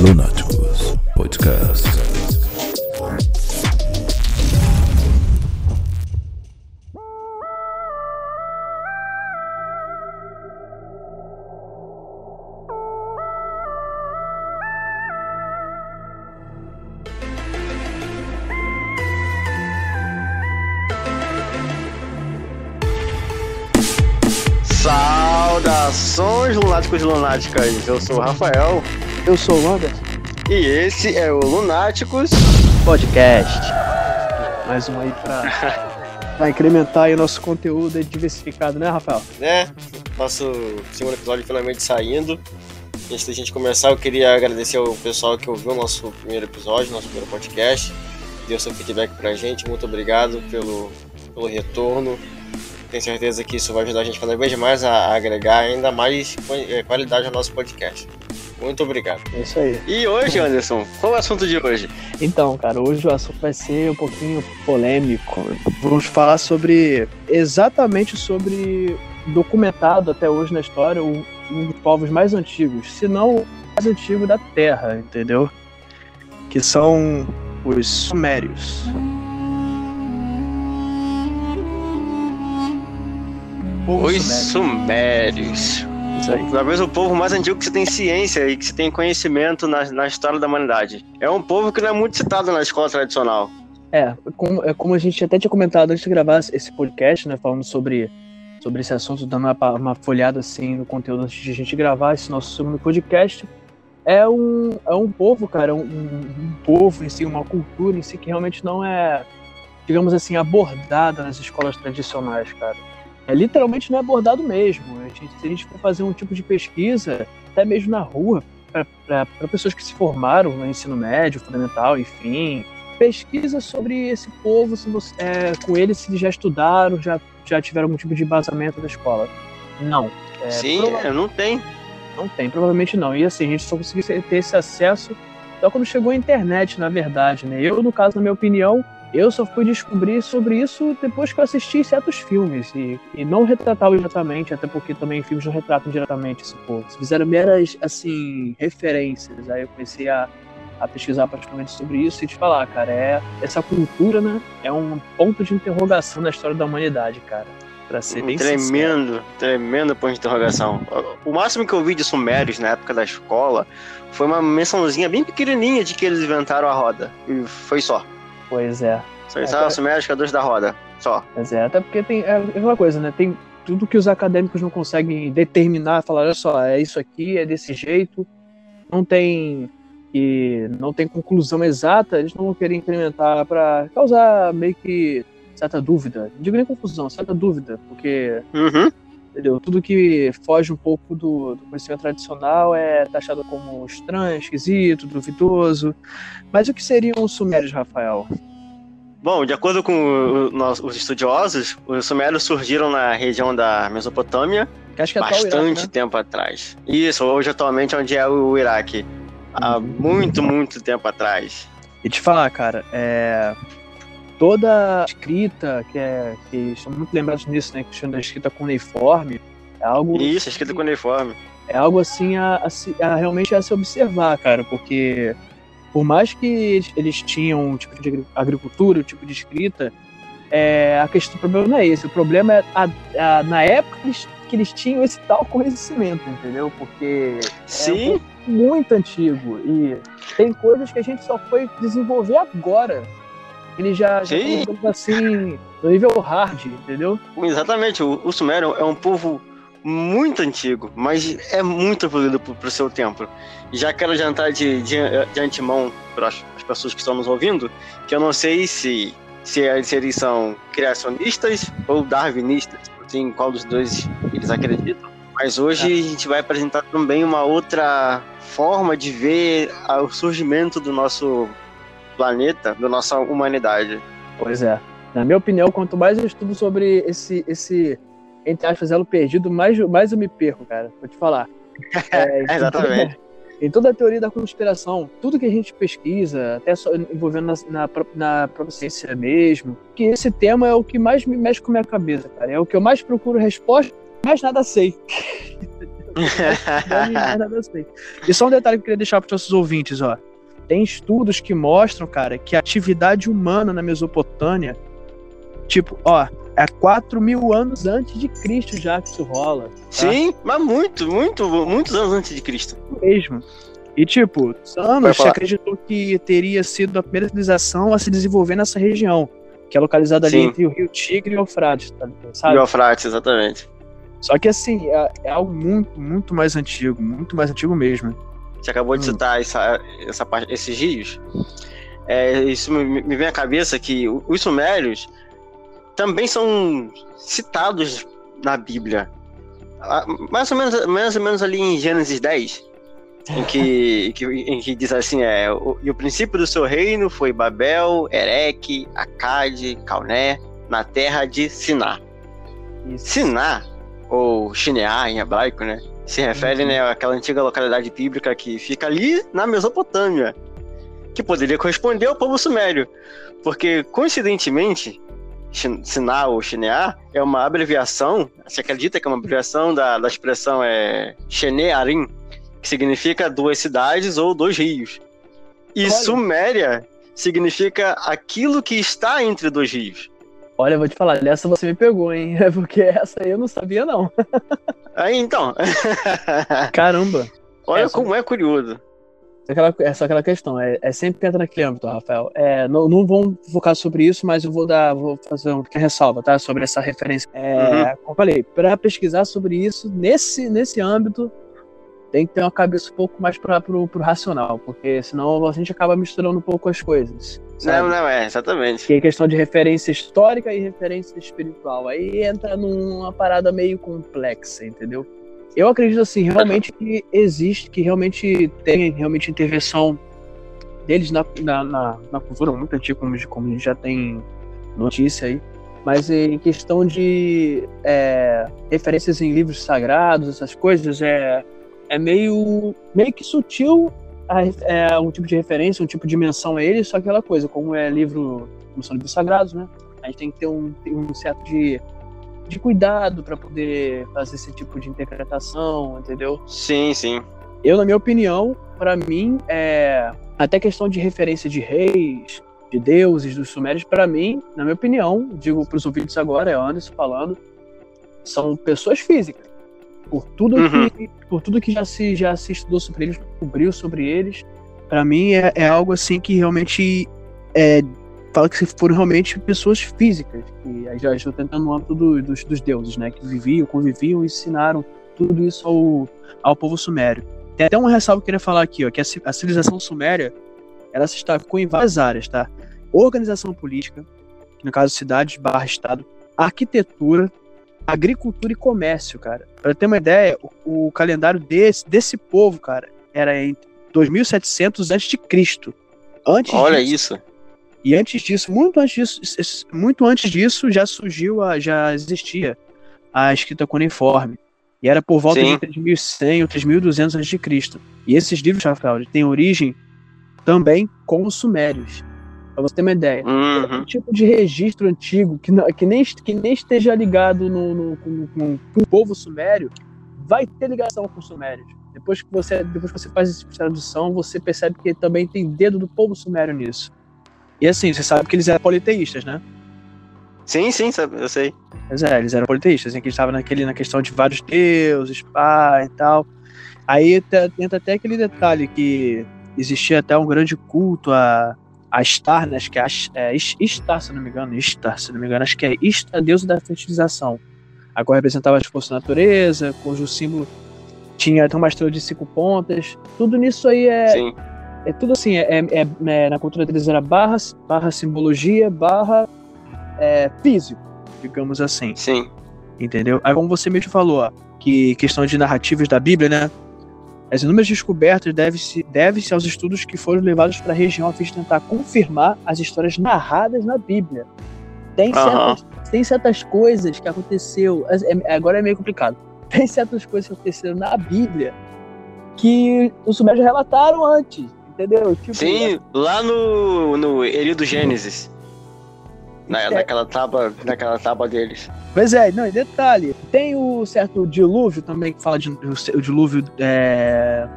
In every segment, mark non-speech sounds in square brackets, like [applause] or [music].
Lunáticos Podcast. Saudações lunáticos e lunáticas, eu sou o Rafael Eu sou o Anderson, e esse é o Lunáticos. podcast. Mais um aí pra, pra incrementar aí o nosso conteúdo diversificado, né, Rafael? né? Nosso segundo episódio finalmente saindo. Antes da gente começar, eu queria agradecer ao pessoal que ouviu o nosso primeiro episódio, nosso primeiro podcast. Deu seu feedback pra gente. Muito obrigado pelo, pelo retorno. Tenho certeza que isso vai ajudar a gente cada vez mais a agregar ainda mais qua- qualidade ao nosso podcast. Muito obrigado. É isso aí. E hoje, Anderson, qual é o assunto de hoje? Então, cara, hoje o assunto vai ser um pouquinho polêmico. Vamos falar sobre exatamente sobre documentado até hoje na história um, dos povos mais antigos, se não o mais antigo da Terra, entendeu? Que são os Sumérios. Os Sumério. Sumérios. Isso aí. Talvez o povo mais antigo que você tem ciência e que você tem conhecimento na, na história da humanidade. É um povo que não é muito citado na escola tradicional. É, como, é como a gente até tinha comentado antes de gravar esse podcast, né, falando sobre, sobre esse assunto, dando uma, uma folhada assim no conteúdo antes de a gente gravar esse nosso segundo podcast. É um, é um povo, cara, um, um povo em si, uma cultura em si que realmente não é, digamos assim, abordada nas escolas tradicionais, cara. É literalmente não é abordado mesmo. A gente, se a gente for fazer um tipo de pesquisa, até mesmo na rua, para pessoas que se formaram no ensino médio, fundamental, enfim, pesquisa sobre esse povo, se você, é, com eles, se eles já estudaram, já, já tiveram algum tipo de embasamento da escola. Não. É, Sim, prova- não tem. Não tem, provavelmente não. E assim, a gente só conseguiu ter esse acesso só quando chegou a internet, na verdade, né? Eu, no caso, na minha opinião, eu só fui descobrir sobre isso depois que eu assisti certos filmes. E, e não retratava diretamente, até porque também filmes não retratam diretamente esse povo. Fizeram meras, assim, referências. Aí eu comecei a, a pesquisar praticamente sobre isso e te falar, cara, é essa cultura, né? É um ponto de interrogação na história da humanidade, cara. Pra ser bem sincero. tremendo, tremendo ponto de interrogação. O máximo que eu vi de Sumérios na época da escola foi uma mençãozinha bem pequenininha de que eles inventaram a roda. E foi só. Pois é. Isso, É. Sumérios, criadores da roda. Só. Mas é, até porque tem é aquela coisa, né? Tem tudo que os acadêmicos não conseguem determinar, falar, olha só, é isso aqui, é desse jeito, não tem e não tem conclusão exata, eles não vão querer incrementar para causar meio que certa dúvida. Não digo nem confusão, certa dúvida, porque Uhum. Entendeu? Tudo que foge um pouco do, do conhecimento tradicional é taxado como estranho, esquisito, duvidoso. Mas o que seriam os sumérios, Rafael? Bom, de acordo com o- os estudiosos, os Sumérios surgiram na região da Mesopotâmia Que acho que é bastante Iraque, né? tempo atrás. Isso, hoje atualmente é onde é o Iraque. Há muito, muito tempo atrás. E te falar, cara, é. Toda escrita, que é. que estão muito lembrados nisso, né? Que chama da escrita cuneiforme, é algo. Isso, escrito com uniforme. É algo assim a, a a realmente a se observar, cara, porque por mais que eles, eles tinham um tipo de agri- agricultura, um tipo de escrita, é, a questão do problema não é esse. O problema é a, a- na época que eles, que eles tinham esse tal conhecimento, entendeu? Porque Sim, muito antigo e tem coisas que a gente só foi desenvolver agora. Ele já, já Sim. assim, no nível hard, entendeu? exatamente. O, o Sumério é um povo muito antigo, mas é muito evoluído pro, pro seu tempo. Já quero adiantar de, de, de antemão para as as pessoas que estão nos ouvindo, que eu não sei se, se, se eles são criacionistas ou darwinistas, assim, qual dos dois eles acreditam. Mas hoje a gente vai apresentar também uma outra forma de ver o surgimento do nosso planeta, da nossa humanidade. Pois é. Na minha opinião, quanto mais eu estudo sobre esse, esse entre aspas, elo perdido, mais, mais eu me perco, cara. Vou te falar. [laughs] É, em Exatamente. toda- Em toda a teoria da conspiração, tudo que a gente pesquisa, até só envolvendo na, na, na própria ciência mesmo, que esse tema é o que mais me mexe com a minha cabeça, cara. É o que eu mais procuro resposta, mais nada sei. [laughs] [laughs] e só um detalhe que eu queria deixar para os nossos ouvintes, ó. Tem estudos que mostram, cara, que a atividade humana na Mesopotâmia, tipo, ó, é 4 mil anos antes de Cristo já que isso rola. Tá? Sim, mas muito, muito, muitos anos antes de Cristo. Mesmo. E, tipo, anos se acreditou que teria sido a primeira civilização a se desenvolver nessa região, que é localizada ali Sim. entre o rio Tigre e o Eufrates, tá, sabe? E o Eufrates, exatamente. Só que, assim, é, é, algo muito, muito mais antigo, muito mais antigo mesmo. Você acabou de hum. citar essa, essa parte, esses rios. É, isso me, me, vem à cabeça que os sumérios também são citados na Bíblia. Mais ou menos, mais ou menos ali em Gênesis 10, em que, [laughs] que, em que diz assim, é, o, e o princípio do seu reino foi Babel, Ereque, Acade, Calné, na terra de Siná. Siná, ou Shineá em hebraico, né? Se refere uhum. né, àquela antiga localidade bíblica que fica ali na Mesopotâmia, que poderia corresponder ao povo sumério. Porque, coincidentemente, Siná ou Shineá é uma abreviação, se acredita que é uma abreviação da, da expressão é Shenearim, que significa duas cidades ou dois rios. E Olha. Suméria significa aquilo que está entre dois rios. Olha, eu vou te falar, dessa você me pegou, hein? É [laughs] porque essa aí eu não sabia, não. Aí então. [laughs] Caramba. Olha é, como é curioso. Aquela, é só aquela questão, é, é sempre entra naquele âmbito, Rafael. É, não, não vamos focar sobre isso, mas eu vou dar, vou fazer uma pequena ressalva, tá? Sobre essa referência. É, uhum. Como eu falei, para pesquisar sobre isso, nesse, nesse âmbito, tem que ter uma cabeça um pouco mais para pro, pro racional, porque senão a gente acaba misturando um pouco as coisas. Sabe? Não, não, é, exatamente. Que é questão de referência histórica e referência espiritual. Aí entra numa parada meio complexa, entendeu? Eu acredito assim, realmente que existe, que realmente tem realmente intervenção deles na, na, na, na cultura muito antiga, como, como a gente já tem notícia aí. Mas em questão de é, referências em livros sagrados, essas coisas, é, é meio, meio que sutil é, um tipo de referência, um tipo de menção a ele, só aquela coisa, como é livro, como são livros sagrados, né? A gente tem que ter um, um certo de, de cuidado para poder fazer esse tipo de interpretação, entendeu? Sim, sim. Eu, na minha opinião, para mim, é até questão de referência de reis, de deuses, dos sumérios, para mim, na minha opinião, digo para os ouvintes agora, é Anderson falando, são pessoas físicas por tudo uhum. que por tudo que já se já se estudou sobre eles, cobriu sobre eles, para mim é, é, algo assim que realmente é, fala que foram realmente pessoas físicas que já estou tentando no âmbito do, dos, dos deuses, né, que viviam, conviviam ensinaram tudo isso ao, ao povo sumério. Tem até uma ressalva que eu queria falar aqui, ó, que a, a civilização suméria ela se destacou em várias áreas, tá? Organização política, no caso cidades barra estado, arquitetura, agricultura e comércio, cara. Pra ter uma ideia, o, o calendário desse, desse povo, cara, era em 2700 a.C. Antes Olha disso, isso. E antes disso, muito antes disso, muito antes disso já surgiu, a, já existia a escrita cuneiforme. E era por volta Sim. de 3100 ou 3200 a.C. E esses livros, Rafael, têm origem também com os sumérios. Pra você ter uma ideia. Uhum. Um tipo de registro antigo que, que, nem, que nem esteja ligado no, no, com, com, com o povo sumério, vai ter ligação com os sumérios. Depois que você, depois que você faz essa tradução, você percebe que também tem dedo do povo sumério nisso. E assim, você sabe que eles eram politeístas, né? Sim, sim, eu sei. Pois é, eles eram politeístas, em que estavam naquele, na questão de vários deuses, pá e tal. Aí entra até aquele detalhe que existia até um grande culto a a Star, né, acho que é, a, é Star, se não me engano, Star, se não me engano, acho que é Star, a deusa da fertilização. A qual representava a forças da natureza, cujo símbolo tinha até uma estrela de cinco pontas. Tudo nisso aí é. Sim. É tudo assim, é, é, é, na cultura deles era barra, barra simbologia, barra é, físico, digamos assim. Sim. Entendeu? Aí como você mesmo falou, ó, que questão de narrativas da Bíblia, né? As inúmeras descobertas devem-se deve aos estudos que foram levados para a região a fim de tentar confirmar as histórias narradas na Bíblia. Tem, uhum. certas, tem certas coisas que aconteceu. É, agora é meio complicado. [laughs] Tem certas coisas que aconteceram na Bíblia que os sumérios relataram antes, entendeu? Tipo, Sim, lá no, no do Gênesis. Na, É. naquela tábua, naquela tábua deles. Pois é, não, e detalhe, tem o certo dilúvio também, que fala de o, o dilúvio, é,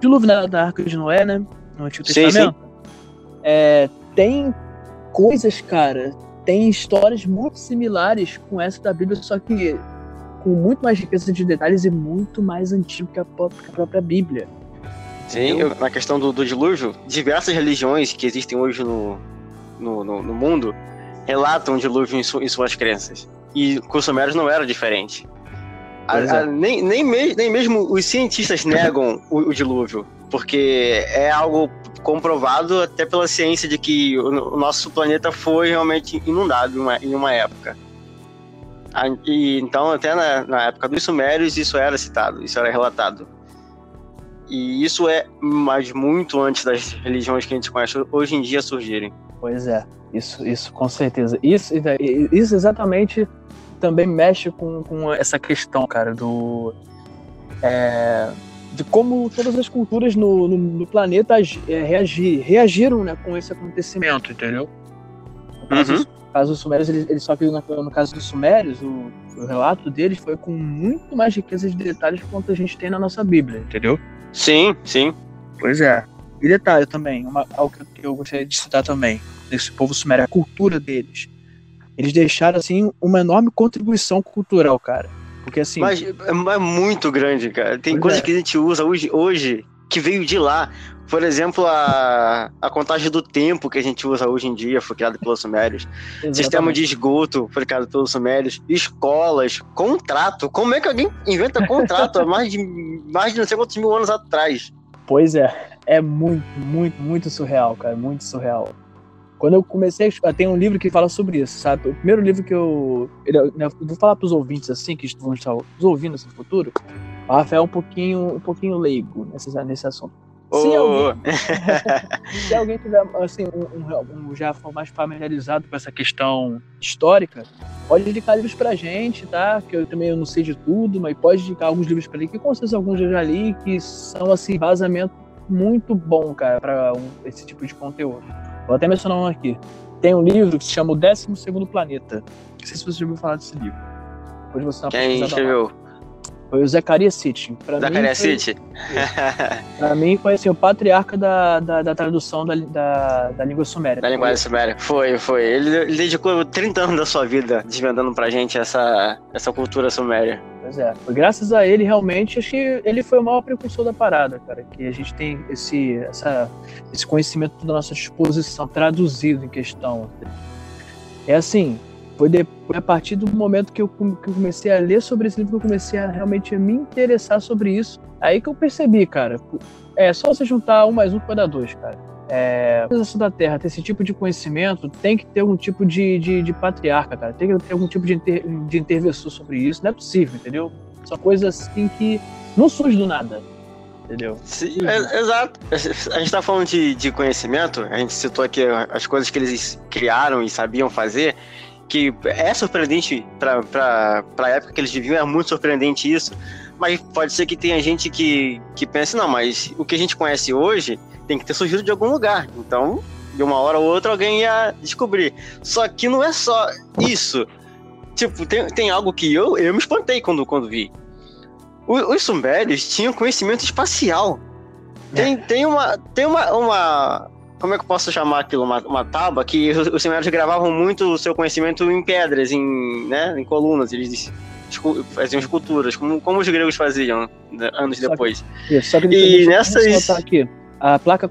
dilúvio da, da Arca de Noé, né, no Antigo Sim, Testamento. É, tem coisas, cara, tem histórias muito similares com essa da Bíblia, só que com muito mais riqueza de detalhes e muito mais antigo que a, pró- que a própria Bíblia. Sim, eu- na questão do, do dilúvio, diversas religiões que existem hoje no, no, no- no mundo relatam o dilúvio em, su- em suas crenças. E com os sumérios não era diferente. A- é. a- nem, nem, me- nem mesmo os cientistas negam o, o dilúvio, porque é algo comprovado até pela ciência de que o, o nosso planeta foi realmente inundado em uma, em uma época. A- E, então, até na, na época dos sumérios, isso era citado, isso era relatado. E isso é mais muito antes das religiões que a gente conhece hoje em dia surgirem. Pois é, isso, isso com certeza. Isso, isso exatamente também mexe com, com essa questão, cara, do. é, de como todas as culturas no, no, no planeta é, reagi- reagiram né, com esse acontecimento, entendeu? No caso, Uhum. no caso dos Sumérios, eles, eles só que no, no caso dos Sumérios, o, o relato deles foi com muito mais riqueza de detalhes quanto a gente tem na nossa Bíblia, entendeu? Sim, sim. Pois é. E detalhe também, uma, algo que eu gostaria de citar também, desse povo sumério, a cultura deles. Eles deixaram, assim, uma enorme contribuição cultural, cara. Porque, assim, Mas é é muito grande, cara. Tem coisas é. que a gente usa hoje, hoje que veio de lá. Por exemplo, a, a contagem do tempo que a gente usa hoje em dia foi criada pelos sumérios. Sistema exatamente. de esgoto foi criado pelos sumérios. Escolas, contrato. Como é que alguém inventa contrato há mais de, mais de não sei quantos mil anos atrás? Pois é, é muito, muito, muito surreal, cara, muito surreal. Quando eu comecei, a- tem um livro que fala sobre isso, sabe? O primeiro livro que eu, ele- né, eu vou falar para os ouvintes assim que vão estar nos ouvindo assim, no futuro. O Rafael é um pouquinho, um pouquinho leigo nesse, nesse assunto. Se Ô, alguém, [laughs] se alguém tiver assim, um, um- um- já for mais familiarizado com essa questão histórica, pode indicar livros pra gente, tá? Que eu também não sei de tudo, mas pode indicar alguns livros pra ler, que com certeza alguns eu já li, que são assim, vazamento muito bom, cara, pra um- esse tipo de conteúdo. Vou até mencionar um aqui. Tem um livro que se chama O 12 Planeta. Não sei se você já ouviu falar desse livro. Depois você Quem escreveu? Foi o Zacarias Sitchin. Pra Zacarias mim, foi- City? [laughs] Pra mim foi assim, o patriarca da, da, da tradução da, da, da língua suméria. Da linguagem suméria. Foi, foi. Ele, ele dedicou 30 anos da sua vida desvendando pra gente essa, essa cultura suméria. Pois é. Foi graças a ele, realmente, acho que ele foi o maior precursor da parada, cara. Que a gente tem esse, essa, esse conhecimento da nossa disposição traduzido em questão. É assim, foi, a partir do momento que eu, que eu comecei a ler sobre esse livro que eu comecei a realmente me interessar sobre isso. Aí que eu percebi, cara. É só você juntar um mais um vai dar dois, cara. É, a organização da Terra ter esse tipo de conhecimento tem que ter algum tipo de, de, de patriarca, cara. Tem que ter algum tipo de, inter, de intervenção sobre isso. Não é possível, entendeu? São coisas assim que não surge do nada, entendeu? Sim, é- exato. A gente tá falando de, de conhecimento, a gente citou aqui as coisas que eles criaram e sabiam fazer, que é surpreendente pra, pra época que eles viviam, é muito surpreendente isso. Mas pode ser que tenha gente que, que pense, não, mas o que a gente conhece hoje tem que ter surgido de algum lugar. Então, de uma hora ou outra, alguém ia descobrir. Só que não é só isso. Tipo, tem, tem algo que eu, eu me espantei quando, quando vi. O- Os sumérios tinham conhecimento espacial. Tem, tem uma. Tem uma, uma. Como é que eu posso chamar aquilo? Uma, uma tábua que os, os sumérios gravavam muito o seu conhecimento em pedras, em, né, em colunas. Eles faziam esculturas, como, como os gregos faziam né, anos Só que- depois. Isso, só que E nessas- aqui. A placa lá.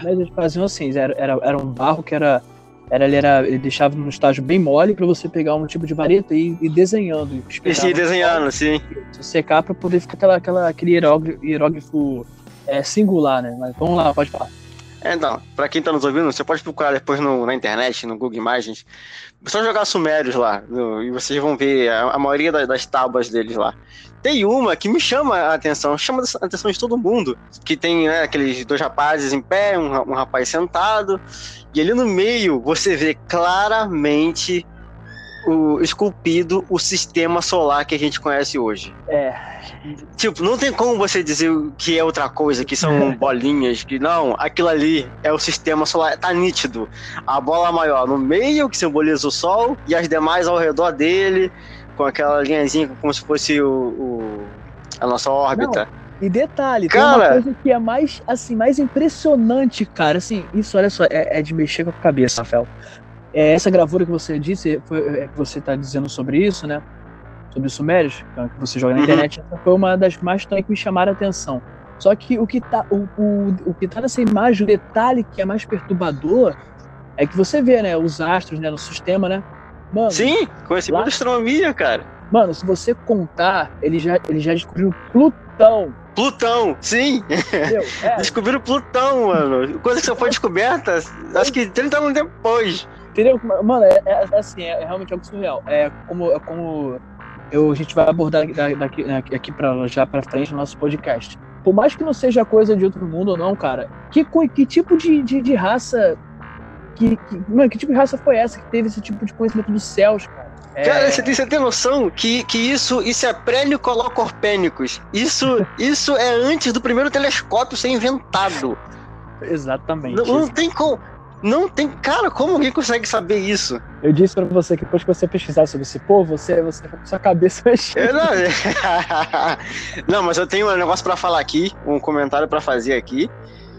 conectada eles faziam assim, era, era, era um barro que era. Era, ele, era, ele deixava num estágio bem mole para você pegar um tipo de vareta e ir desenhando. E se desenhando, sol, secar para poder ficar aquela, aquela, aquele hierógrafo, hierógrafo é, singular, né? Mas vamos lá, pode falar. É, Então, pra quem tá nos ouvindo, você pode procurar depois no- na internet, no Google Imagens. Só jogar Sumérios lá, no- e vocês vão ver a, a maioria da- das tábuas deles lá. Tem uma que me chama a atenção, chama a atenção de todo mundo. Que tem né, aqueles dois rapazes em pé, um, um rapaz sentado, e ali no meio você vê claramente o, esculpido o sistema solar que a gente conhece hoje. É. Tipo, não tem como você dizer que é outra coisa, que são bolinhas, que não, aquilo ali é o sistema solar, tá nítido. A bola maior no meio, que simboliza o Sol, e as demais ao redor dele, com aquela linhazinha como se fosse o, o a nossa órbita. Não. E detalhe, cara... tem uma coisa que é mais, assim, mais impressionante, cara. Assim, isso, olha só, é, é de mexer com a cabeça, Rafael. É, essa gravura que você disse, foi, é, que você está dizendo sobre isso, né? Sobre os sumérios, é que você joga na uhum. internet, essa foi uma das mais também que me chamaram a atenção. Só que o que tá, o, o, o que tá nessa imagem, o detalhe que é mais perturbador, é que você vê, né, os astros, né, no sistema, né? Mano, Sim, conheci lá... muita astronomia, cara. Mano, se você contar, ele já, ele já descobriu Plutão. Plutão, sim. [laughs] É. Descobriram Plutão, mano. Coisa que só foi descoberta, acho que 30 anos depois. Entendeu? Mano, é, é, é assim, é, realmente algo surreal. É como, é como eu, a gente vai abordar daqui, daqui, aqui pra, já pra frente no nosso podcast. Por mais que não seja coisa de outro mundo ou não, cara, que, que tipo de, de, de raça. Que, que, mano, que tipo de raça foi essa que teve esse tipo de conhecimento dos céus, cara? É... Cara, você tem, você tem noção que, que isso, isso é pré-Nicolocorpênicos. Isso, [laughs] isso é antes do primeiro telescópio ser inventado. Exatamente. Não, não tem como. Não tem. Cara, como alguém consegue saber isso? Eu disse pra você que depois que você pesquisar sobre esse povo, você, você com sua cabeça [laughs] mexendo. Não, [laughs] não, mas eu tenho um negócio para falar aqui, um comentário para fazer aqui.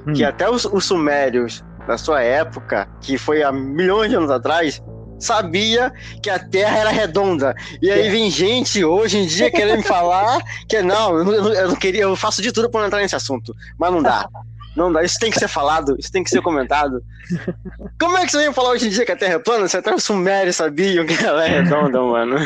Hum. Que até os, os sumérios da sua época, que foi há milhões de anos atrás, sabia que a Terra era redonda. E aí vem gente hoje em dia querendo me falar que não, eu não, eu não queria, eu faço de tudo para não entrar nesse assunto, mas não dá. [laughs] Não dá, isso tem que ser falado, isso tem que ser comentado. Como é que você vem falar hoje em dia que a Terra é plana? Você até os sumérios sabiam que ela é redonda, mano.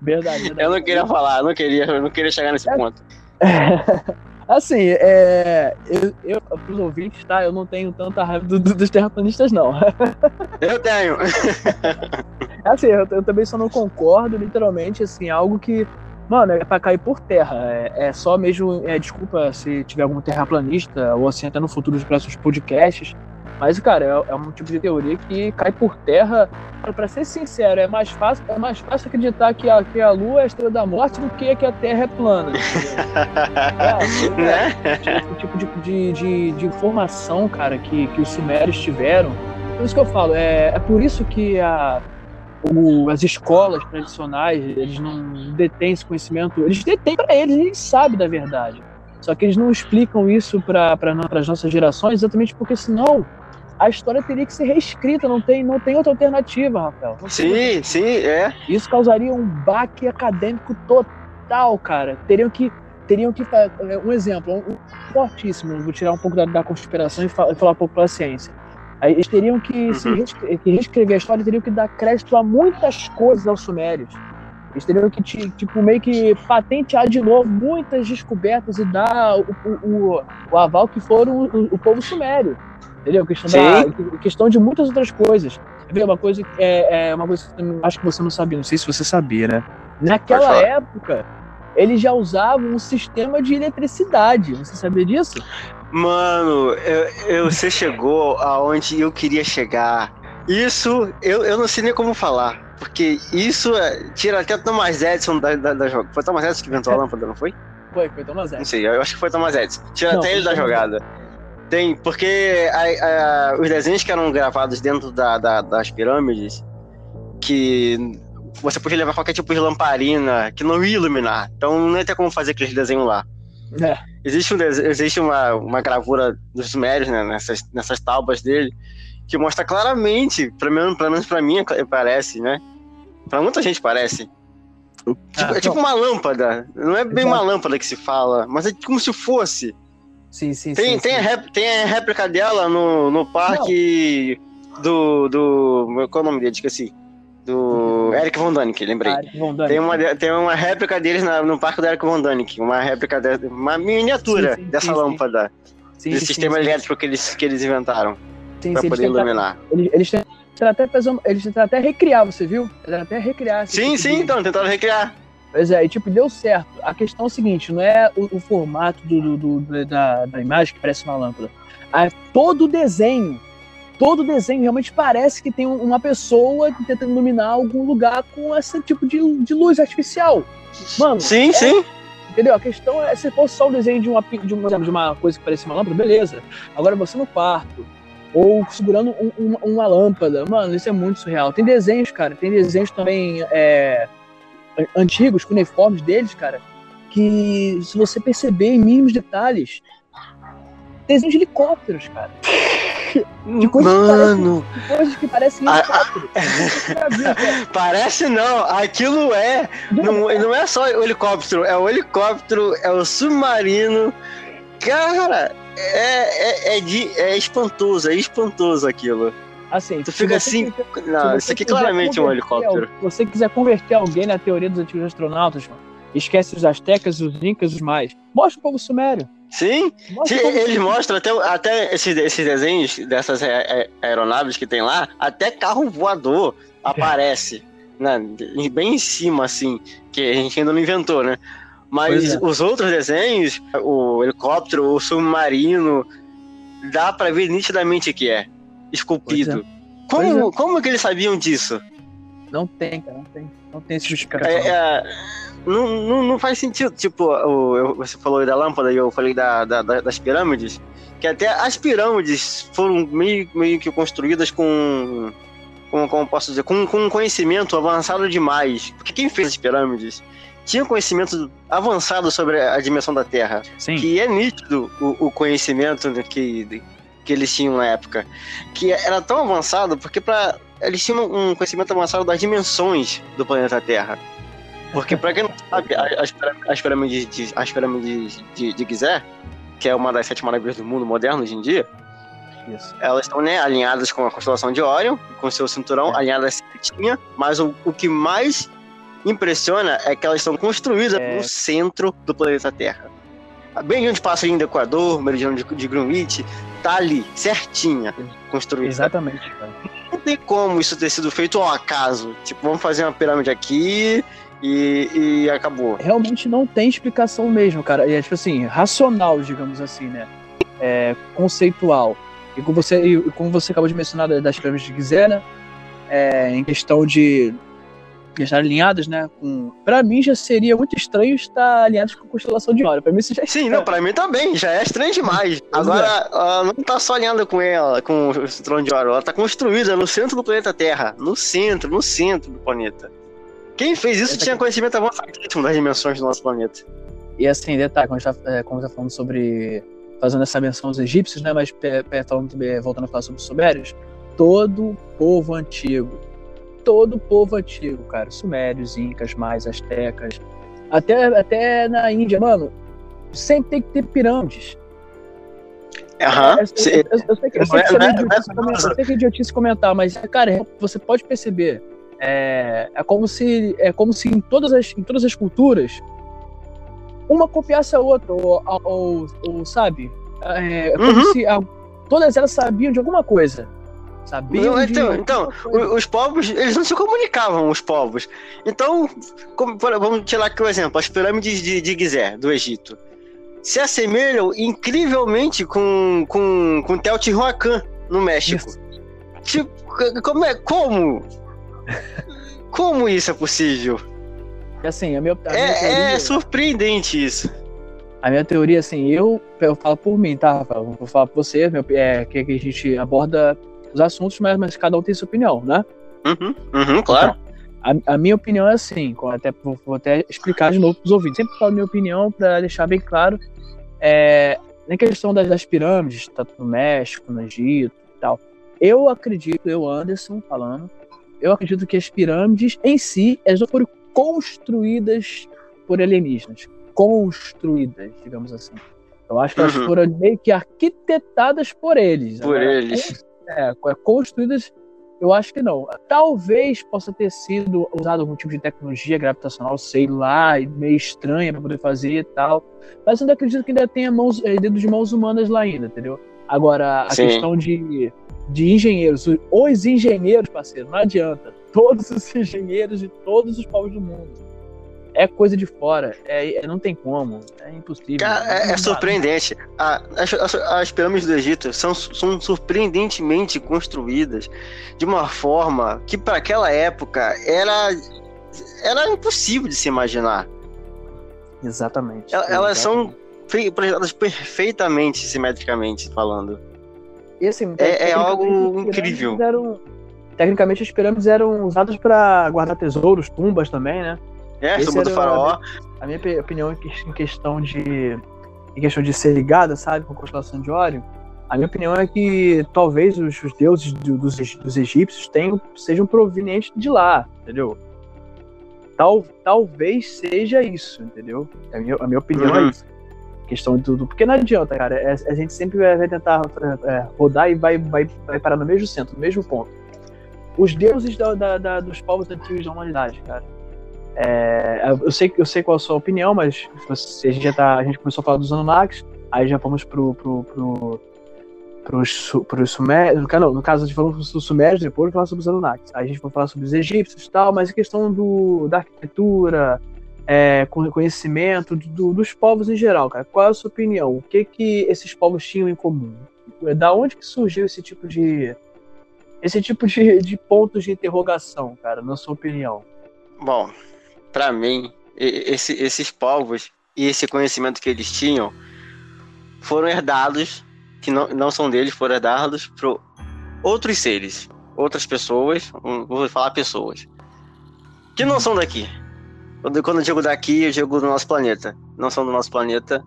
Verdade, verdade. Eu não queria falar, eu não queria, eu não queria chegar nesse ponto. [laughs] Assim, é, eu, eu, pros ouvintes, tá? Eu não tenho tanta raiva do, do, dos terraplanistas, não. [laughs] Eu tenho. Assim, eu, eu, também só não concordo, literalmente, assim, algo que, mano, é pra cair por terra. É, é só mesmo, é, desculpa se tiver algum terraplanista, ou assim, até no futuro dos próximos podcasts, mas, cara, é, é, um tipo de teoria que cai por terra. Para ser sincero, é mais fácil, é mais fácil acreditar que a, que a Lua é a estrela da morte do que que a Terra é plana. [laughs] é, né? Esse tipo de, de, de, de, informação, cara, que, que os sumérios tiveram. Por isso que eu falo, é, é por isso que a, o, as escolas tradicionais, eles não detêm esse conhecimento. Eles detêm para eles, eles sabem da verdade. Só que eles não explicam isso para pra, as nossas gerações, exatamente porque senão a história teria que ser reescrita, não tem, não tem outra alternativa, Rafael. Sim, sim, é. Isso causaria um baque acadêmico total, cara. Teriam que teriam que é, um exemplo, um, fortíssimo, vou tirar um pouco da, da conspiração e falar um pouco da ciência. Eles teriam que, uhum. que reescrever a história, teriam que dar crédito a muitas coisas aos sumérios. Eles teriam que, tipo, meio que patentear de novo muitas descobertas e dar o, o, o aval que foram o, o povo sumério. Entendeu? Questão, da, questão de muitas outras coisas. Vê uma coisa que é, é, uma coisa que acho que você não sabia, não sei se você sabia, né? Naquela época, eles já usavam um sistema de eletricidade. Você sabia disso? Mano, eu, eu, você chegou aonde eu queria chegar. Isso, eu, eu não sei nem como falar. Porque isso é, tira até Thomas Edison da, da, da jogada. Foi Thomas Edison que inventou a lâmpada, não foi? Foi, foi Thomas Edison. Não sei, eu acho que foi Thomas Edison. Tira não, até ele da jogada. Tem, porque a, a, os desenhos que eram gravados dentro da, da, das pirâmides, que você podia levar qualquer tipo de lamparina que não ia iluminar. Então não ia ter como fazer aqueles desenhos lá. É. Existe, um, existe uma, uma gravura dos Sumérios, né, nessas, nessas tábuas dele, que mostra claramente, pelo menos, pelo menos pra mim parece, né? Pra muita gente parece. Tipo, ah, é tipo uma lâmpada. Não é bem Exato. uma lâmpada que se fala, mas é como se fosse. Sim, sim, tem, sim. Tem, sim. A, rép, tem a réplica dela no, no parque do, do. Qual é o nome dele? Esqueci. Do Eric Von Däniken, lembrei. Ah, Von Däniken. Tem, uma, tem uma réplica deles na, no parque do Eric Von Däniken. Uma réplica, de, uma miniatura sim, sim, dessa lâmpada. Sim, desse sistema elétrico que eles, que eles inventaram. Sim, pra poder iluminar. Eles, eles tentaram até, eles tentaram até recriar, você viu? Tentaram até recriar. Sim, tipo sim, de... então, tentaram recriar. Pois é, e tipo, deu certo. A questão é o seguinte, não é o, o formato do, do, do, da, da imagem que parece uma lâmpada. É todo o desenho. Todo desenho realmente parece que tem uma pessoa tentando iluminar algum lugar com esse tipo de, de luz artificial. Mano, Sim, é- sim. Entendeu? A questão é se fosse só o desenho de uma, de uma, de uma coisa que parecia uma lâmpada, beleza. Agora você no quarto, ou segurando um- uma, uma lâmpada, mano, isso é muito surreal. Tem desenhos, cara, tem desenhos também é, antigos, com uniformes deles, cara, que se você perceber em mínimos detalhes, desenhos de helicópteros, cara. De coisas que Mano, De que parecem Ah. Você já viu, cara? parece não. Aquilo é. Não, não é só o helicóptero, é o helicóptero, é o submarino. Cara, é, é, é, de, é espantoso, é espantoso aquilo. Assim, Tu fica assim. quiser- Não, isso aqui claramente é um helicóptero. Se você quiser converter alguém na teoria dos antigos astronautas, mano, esquece os astecas, os incas os mais. Mostra o povo sumério. Sim, Mostra eles mostram até, até esses, esses desenhos dessas aeronaves que tem lá, até carro voador aparece, né? Bem em cima, assim, que a gente ainda não inventou, né? Mas é. os outros desenhos, o helicóptero, o submarino, dá pra ver nitidamente que é esculpido. Pois Como, como que eles sabiam disso? Não tem, cara, não tem. Não tem esse justificação. É, é, não, não, não faz sentido. Tipo, o- você falou da lâmpada e eu falei da, da- da- das pirâmides. Que até as pirâmides foram meio, meio que construídas com. com como posso dizer? Com, com um conhecimento avançado demais. Porque quem fez as pirâmides tinha conhecimento avançado sobre a dimensão da Terra. Sim. Que é nítido o, o conhecimento que, que eles tinham na época. Que era tão avançado porque para eles tinham um conhecimento avançado das dimensões do planeta Terra. Porque, pra quem não sabe, as, pirâmides, de, as pirâmides de, de Gizé, que é uma das sete maravilhas do mundo moderno hoje em dia, Isso. elas estão né, alinhadas com a constelação de Orion, com seu cinturão, É. alinhadas certinha, mas o, o que mais impressiona é que elas estão construídas É. no centro do planeta Terra. Bem onde passa a linha do Equador, meridiano de, de Greenwich, tá ali, certinha, construída. Exatamente, cara. Não tem como isso ter sido feito ao acaso. Tipo, vamos fazer uma pirâmide aqui e, e acabou. Realmente não tem explicação mesmo, cara. E é tipo assim, racional, digamos assim, né? É, conceitual. E como você, e como você acabou de mencionar da- das pirâmides de Gizé, né? É, em questão de estar alinhadas, né? Com... Pra mim já seria muito estranho estar alinhados com a constelação de Orion. Pra mim isso já é Sim, não, pra mim também, já é estranho demais. Pois Agora, ela não tá só alinhada com ela, com o cinturão de Orion, ela tá construída no centro do planeta Terra. No centro, no centro do planeta. Quem fez isso tinha aqui- conhecimento avançadíssimo das dimensões do nosso planeta. E assim, detalhe, como a gente tá, é, como a gente tá falando sobre. fazendo essa menção aos egípcios, né? Mas pe- pe- falando também, voltando a falar sobre os sumérios, todo povo antigo, todo povo antigo, cara, sumérios, incas, mais, astecas, até, até na Índia, mano, sempre tem que ter pirâmides. Aham. É- é é- é- eu sei que é idiotice comentar, mas, cara, você pode perceber. É, é como se é como se em todas as, em todas as culturas uma copiasse a outra, ou, ou, ou, sabe? É, é como Uhum. se a- todas elas sabiam de alguma coisa. Sabiam Não, de então- então, coisa. Os povos, eles não se comunicavam, os povos. Então, como- vamos tirar aqui o exemplo, as pirâmides de, de Gizé, do Egito. Se assemelham incrivelmente com, com, com Teotihuacan, no México. Isso. Tipo, como é? Como? Como isso é possível? Assim, a minha, a minha É, teoria, é surpreendente isso. a minha teoria, assim, eu, eu falo por mim, tá, Rafael? Vou falar por você, meu, é, que que a gente aborda os assuntos, mas, mas cada um tem sua opinião, né? Uhum, uhum, claro. A, a minha opinião é assim, até, vou, vou até explicar de novo para os ouvintes. Sempre falo minha opinião para deixar bem claro. É, na questão das, das pirâmides, tanto no México, no Egito e tal. Eu acredito, eu, Anderson, falando, eu acredito que as pirâmides em si, elas não foram construídas por alienígenas. Construídas, digamos assim. Eu acho que elas Uhum. foram meio que arquitetadas por eles. Por Agora, eles. é, construídas, eu acho que não. Talvez possa ter sido usado algum tipo de tecnologia gravitacional, sei lá, meio estranha para poder fazer e tal. Mas eu ainda acredito que ainda tenha mãos, eh, dedos de mãos humanas lá ainda, entendeu? Agora, a Sim. questão de, de engenheiros, os engenheiros, parceiro, não adianta. Todos os engenheiros de todos os povos do mundo. é coisa de fora. É, é não tem como. É impossível. Cara, é, é surpreendente. A, as, as, as, pirâmides do Egito são, são surpreendentemente construídas de uma forma que, para aquela época, era, era impossível de se imaginar. Exatamente. Elas, elas são projetadas perfeitamente, simetricamente falando. E assim, é, é algo incrível. Eram, tecnicamente, as pirâmides eram usadas para guardar tesouros, tumbas também, né? É, tumba do faraó. A minha, a minha opinião em questão de em questão de ser ligada, sabe, com a constelação de Órion, a minha opinião é que talvez os, os deuses do, dos, dos egípcios tenham, sejam provenientes de lá, entendeu? Tal, talvez seja isso, entendeu? A minha, a minha opinião é uhum. é isso. Questão de tudo. Porque não adianta, cara. É, a gente sempre vai, tentar é, rodar e vai, vai, vai parar no mesmo centro, no mesmo ponto. Os deuses da, da, da, dos povos antigos da humanidade, cara. É, eu, sei, eu sei qual a sua opinião, mas se a gente já tá. A gente começou a falar dos Anunnakis, aí já vamos pro, pro, pro, pros, pros sumérios. No, no caso, a gente falou dos sumérios, depois falar sobre os Anunnakis. Aí a gente vai falar sobre os egípcios e tal, mas a questão do, da arquitetura, é, conhecimento do, dos povos em geral, cara. Qual é a sua opinião? O que que esses povos tinham em comum? Da onde que surgiu esse tipo de esse tipo de, de pontos de interrogação, cara, na sua opinião? Bom, para mim, esse, esses povos e esse conhecimento que eles tinham foram herdados, que não, não são deles, foram herdados por outros seres, outras pessoas, vou falar pessoas, que não são daqui quando, quando eu digo daqui, eu digo do nosso planeta. Não são do nosso planeta.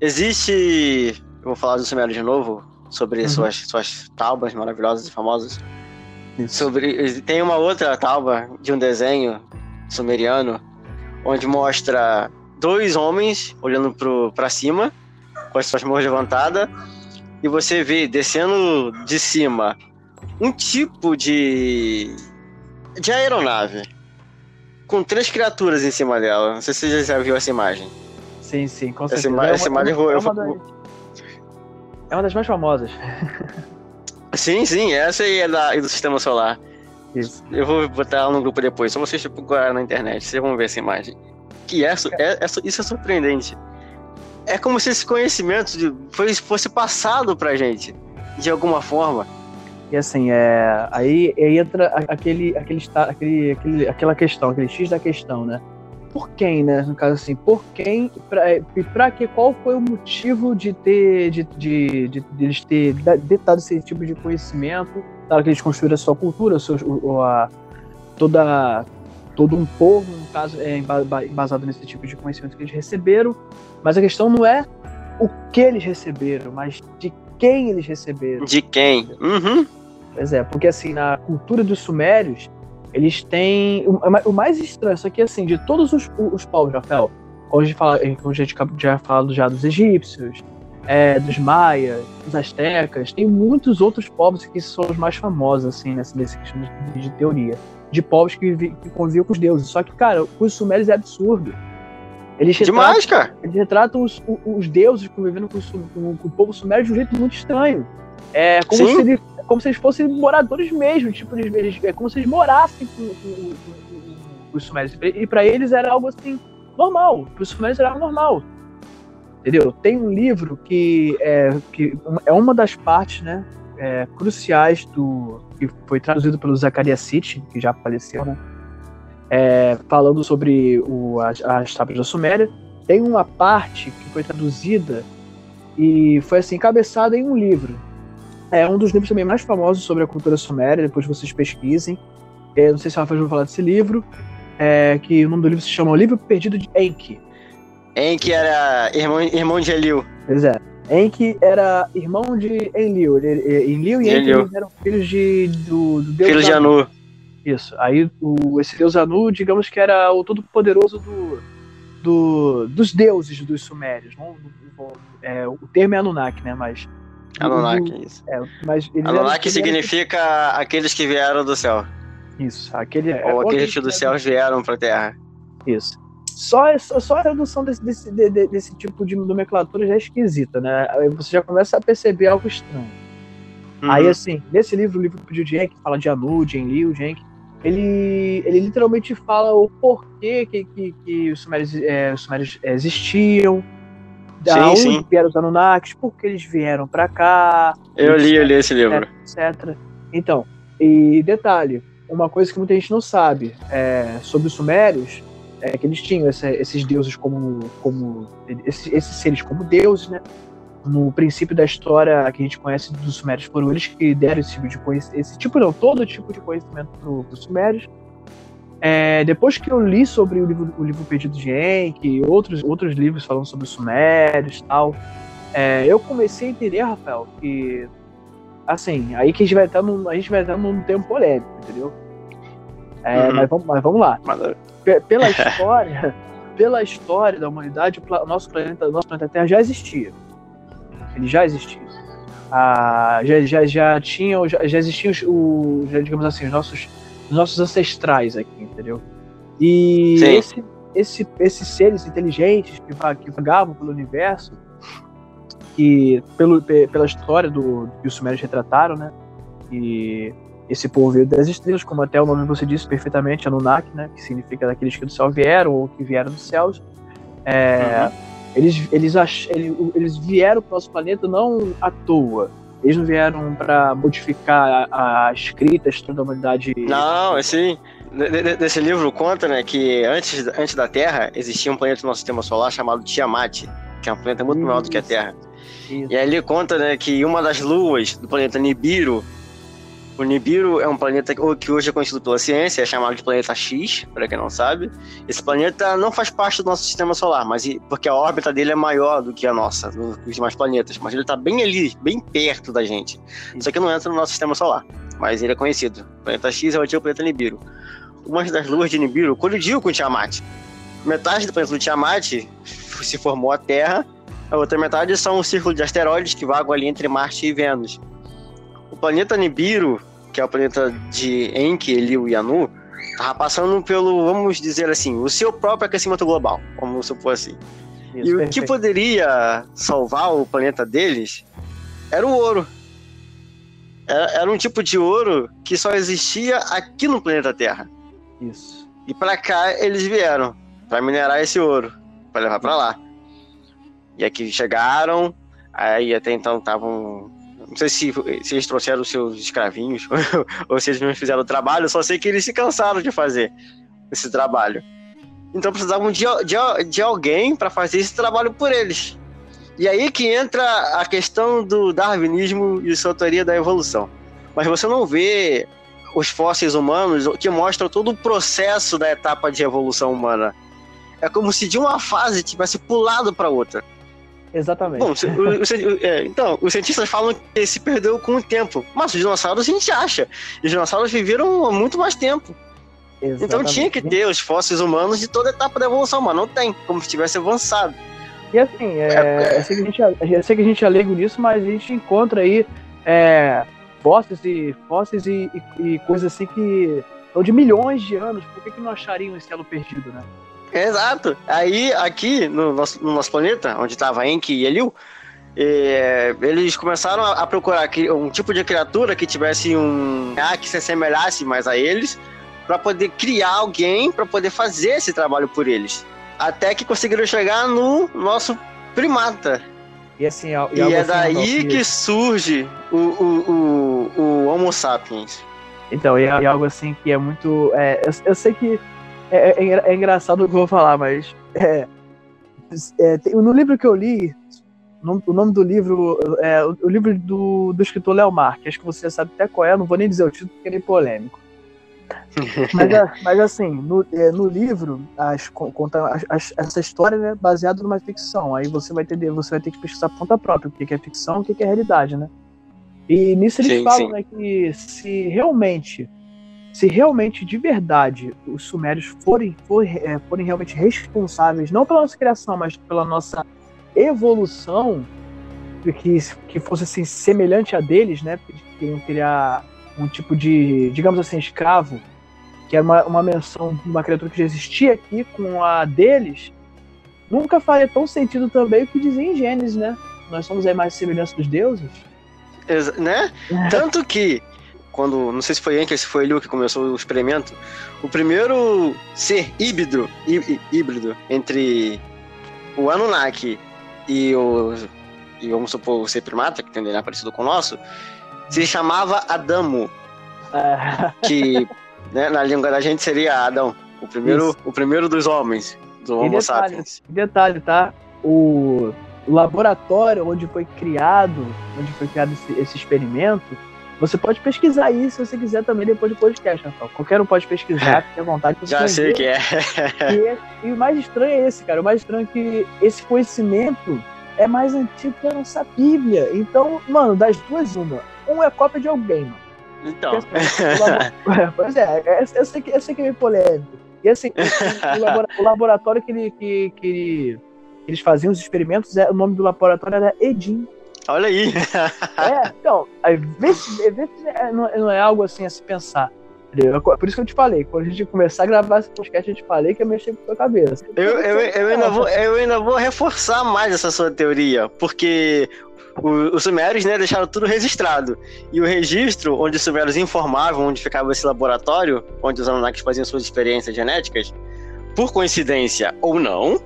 Existe. Eu vou falar do Sumério de novo, sobre uhum. suas, suas taubas maravilhosas e famosas. Sobre, tem uma outra tauba de um desenho sumeriano, onde mostra dois homens olhando para cima, com as suas mãos levantadas, e você vê descendo de cima um tipo de, de aeronave com três criaturas em cima dela. Não sei se você já viu essa imagem. Sim, sim, com certeza. Essa, essa imagem, é uma, é, uma das, é uma das mais famosas. Sim, sim, essa aí é da, do sistema solar. Isso. Eu vou botar ela no grupo depois, só vocês procurar na internet, vocês vão ver essa imagem. Que é, é, é, isso é surpreendente. É como se esse conhecimento fosse passado pra gente, de alguma forma. E assim, é, aí, aí entra aquele, aquele, aquele, aquele, aquela questão, aquele X da questão, né? Por quem, né? No caso assim, por quem e pra que? Qual foi o motivo de ter, de, de, de, de eles ter dado esse tipo de conhecimento? Claro que eles construíram a sua cultura, a sua, a, toda, todo um povo, no caso, é embasado nesse tipo de conhecimento que eles receberam. Mas a questão não é o que eles receberam, mas de quem eles receberam. De quem? Uhum. Pois é, porque assim, na cultura dos sumérios, eles têm. O, mais estranho, isso aqui assim, de todos os, os povos, Rafael, como a gente, fala, como a gente já falado já dos egípcios, é, dos maias, dos astecas, tem muitos outros povos que são os mais famosos, assim, nessa, nessa questão de, de, teoria. De povos que, que conviviam com os deuses. Só que, cara, os sumérios é absurdo. Eles Demais, cara! Eles retratam os, os deuses convivendo com, com, com, o povo sumério de um jeito muito estranho. É como Sim. se ele como se eles fossem moradores mesmo, tipo, eles, eles é como se eles morassem com, com, com, com os sumérios. E para eles era algo assim, normal. Para os sumérios era algo normal. Entendeu? Tem um livro que é, que é uma das partes, né, é, cruciais do que foi traduzido pelo Zacharias City, que já faleceu, né? É, falando sobre o, as, as tábuas da Suméria. Tem uma parte que foi traduzida e foi assim, cabeçada em um livro, é um dos livros também mais famosos sobre a cultura suméria, depois vocês pesquisem. É, não sei se a Rafael vai falar desse livro, é, que o nome do livro se chama O Livro Perdido de Enki. Enki era irmão, irmão de Enlil. Pois é. Enki era irmão de Enlil. Enlil e Enki eram filhos de, do, do deus Filhos de Anu. Isso. Aí o, esse deus Anu, digamos que era o todo-poderoso do, do, dos deuses dos sumérios. Não, é, o termo é Anunnaki, né? Mas Anunnaki, uhum. isso. É, mas Anunnaki significa eram... aqueles que vieram do céu. Isso, aquele, é, Ou aqueles que do céu vieram para a Terra. Isso. Só, só a tradução desse, desse, de, desse tipo de nomenclatura já é esquisita, né? Aí você já começa a perceber algo estranho. Uhum. Aí, assim, nesse livro, o livro de Jenk, fala de Anu, de Enlil, Jenk, ele, ele literalmente fala o porquê que, que, que os sumérios, é, os sumérios existiam, da Sim, onde sim. vieram os Anunnakis, por que eles vieram pra cá, Eu li, eu li esse livro. etc. Então, e detalhe, uma coisa que muita gente não sabe é, sobre os sumérios é que eles tinham essa- esses deuses como, como esses, esses seres como deuses, né? No princípio da história que a gente conhece dos sumérios foram eles que deram esse tipo de conhecimento, esse tipo não, todo tipo de conhecimento para os sumérios. É, depois que eu li sobre o livro, o livro Perdido de Enki e outros, outros livros falando sobre os sumérios e tal, é, eu comecei a entender, Rafael, que assim, aí que a gente vai estar num, a gente vai estar num tempo polêmico, entendeu? É, Uhum. mas, vamos, mas vamos lá. Pe- Pela [laughs] história, pela história da humanidade, o nosso planeta, nosso planeta Terra já existia. Ele já existia. Ah, já, já, já tinham, já, já existiam os, o, já, digamos assim, os nossos, os nossos ancestrais aqui, entendeu? E Sim. esse, esse, esses seres inteligentes que, va- que vagavam pelo universo, que pelo, pe- pela história do que os sumérios retrataram, né? E esse povo veio das estrelas, como até o nome você disse perfeitamente, Anunnaki, né? Que significa daqueles que do céu vieram ou que vieram dos céus. É, eles, eles, ach, eles, eles vieram para o nosso planeta não à toa. Eles não vieram para modificar a, a escrita, a história da humanidade. Não, assim, desse livro conta, né, que antes, antes da Terra existia um planeta no nosso sistema solar chamado Tiamat, que é um planeta muito maior do que a. Terra. Isso. E aí ele conta, né, que uma das luas do planeta Nibiru, o Nibiru é um planeta que hoje é conhecido pela ciência, é chamado de planeta X, para quem não sabe. Esse planeta não faz parte do nosso sistema solar, mas porque a órbita dele é maior do que a nossa, do que os demais planetas, mas ele está bem ali, bem perto da gente. Só que não entra no nosso sistema solar, mas ele é conhecido. O planeta X é o antigo planeta Nibiru. Uma das luas de Nibiru colidiu com Tiamat. Metade do planeta do Tiamat se formou a Terra, a outra metade são um círculo de asteroides que vagam ali entre Marte e Vênus. O planeta Nibiru, que é o planeta de Enki, Eliu e Anu, tava passando pelo, vamos dizer assim, o seu próprio aquecimento global, vamos supor assim. Isso, e o que perfeito. poderia salvar o planeta deles era o ouro. Era, era um tipo de ouro que só existia aqui no planeta Terra. Isso. E pra cá eles vieram pra minerar esse ouro, pra levar pra lá. E aqui chegaram, aí até então estavam. Não sei se, se eles trouxeram os seus escravinhos [laughs] ou se eles não fizeram o trabalho, só sei que eles se cansaram de fazer esse trabalho. Então precisavam de, de, de alguém para fazer esse trabalho por eles. E aí que entra a questão do darwinismo e sua teoria da evolução. Mas você não vê os fósseis humanos que mostram todo o processo da etapa de evolução humana. É como se de uma fase tivesse pulado para outra. Exatamente. Bom, o- o é, então, os cientistas falam que se perdeu com o tempo. Mas os dinossauros a gente acha. Os dinossauros viveram há muito mais tempo. Então Exatamente. tinha que ter os fósseis humanos de toda a etapa da evolução, mas não tem, como se tivesse avançado. E assim, é, eu, sei que a gente, eu sei que a gente é leigo nisso, mas a gente encontra aí é, fósseis e fósseis e, e- e coisas assim que são de milhões de anos. Por que, que não achariam esse elo perdido, né? Exato. Aí, aqui no nosso, no nosso planeta, onde estava Enki e Eliu, é, eles começaram a, a procurar um tipo de criatura que tivesse um ah, que se assemelhasse mais a eles, para poder criar alguém para poder fazer esse trabalho por eles. Até que conseguiram chegar no nosso primata. E assim, e, E, é assim, daí que surge o, o, o, o Homo sapiens. Então, e é, algo assim que é muito. é, eu, eu sei que é, é engra- é engraçado o que eu vou falar, mas. é, é, tem- no livro que eu li, o nome, do livro é o, livro do, do escritor Léo Mar, que acho que você sabe até qual é, não vou nem dizer o título porque ele é polêmico. [laughs] mas, é- mas assim, no, é, no livro, as, con- conta as- essa história é baseada numa ficção. Aí você vai entender, você vai ter que pesquisar por conta própria, o que é ficção e o que que é realidade, né? E nisso eles Sim, falam sim. né, que se realmente, se realmente de verdade os sumérios forem, forem, é, forem realmente responsáveis, não pela nossa criação, mas pela nossa evolução, que, que fosse assim, semelhante a deles, né? Eles queriam criar um tipo de, digamos assim, escravo, que era uma, uma menção de uma criatura que já existia aqui com a deles, nunca faria tão sentido também o que dizia em Gênesis, né? Nós somos a mais semelhança dos deuses. Exa- né? Tanto que quando, não sei se foi Enki ou se foi Liu que começou o experimento, o primeiro ser híbrido, hí- híbrido entre o Anunnaki e o, e vamos supor, o ser primata, que tem DNA parecido com o nosso, se chamava Adamo, É, que [laughs] né, na língua da gente seria Adão, o primeiro, Isso. o primeiro dos homens, do E Homo detalhe, sapiens. detalhe, tá? O laboratório onde foi criado, onde foi criado esse, esse experimento, você pode pesquisar isso se você quiser também depois do podcast, Rafael. Qualquer um pode pesquisar, fique à vontade. você Já sei o que é. E, é- e o mais estranho é esse, cara. O mais estranho é que esse conhecimento é mais antigo que a nossa Bíblia. Então, mano, das duas, uma. Um é cópia de alguém, mano. Então, assim, [laughs] É, Pois é, é, eu sei que, eu sei que é meio polêmico. E assim, o, o labora- o laboratório que, ele, que, que ele- que eles faziam os experimentos, é, o nome do laboratório era Edim. Olha aí. É, então, vê se é- não, não é algo assim a se pensar. entendeu? Por isso que eu te falei, quando a gente começar a gravar esse podcast, eu te falei que ia mexer com a sua cabeça. Eu, eu, eu, ainda vou, eu ainda vou reforçar mais essa sua teoria, porque o- os sumérios né, deixaram tudo registrado. E o registro, onde os sumérios informavam onde ficava esse laboratório, onde os Anunnakis faziam suas experiências genéticas, por coincidência ou não,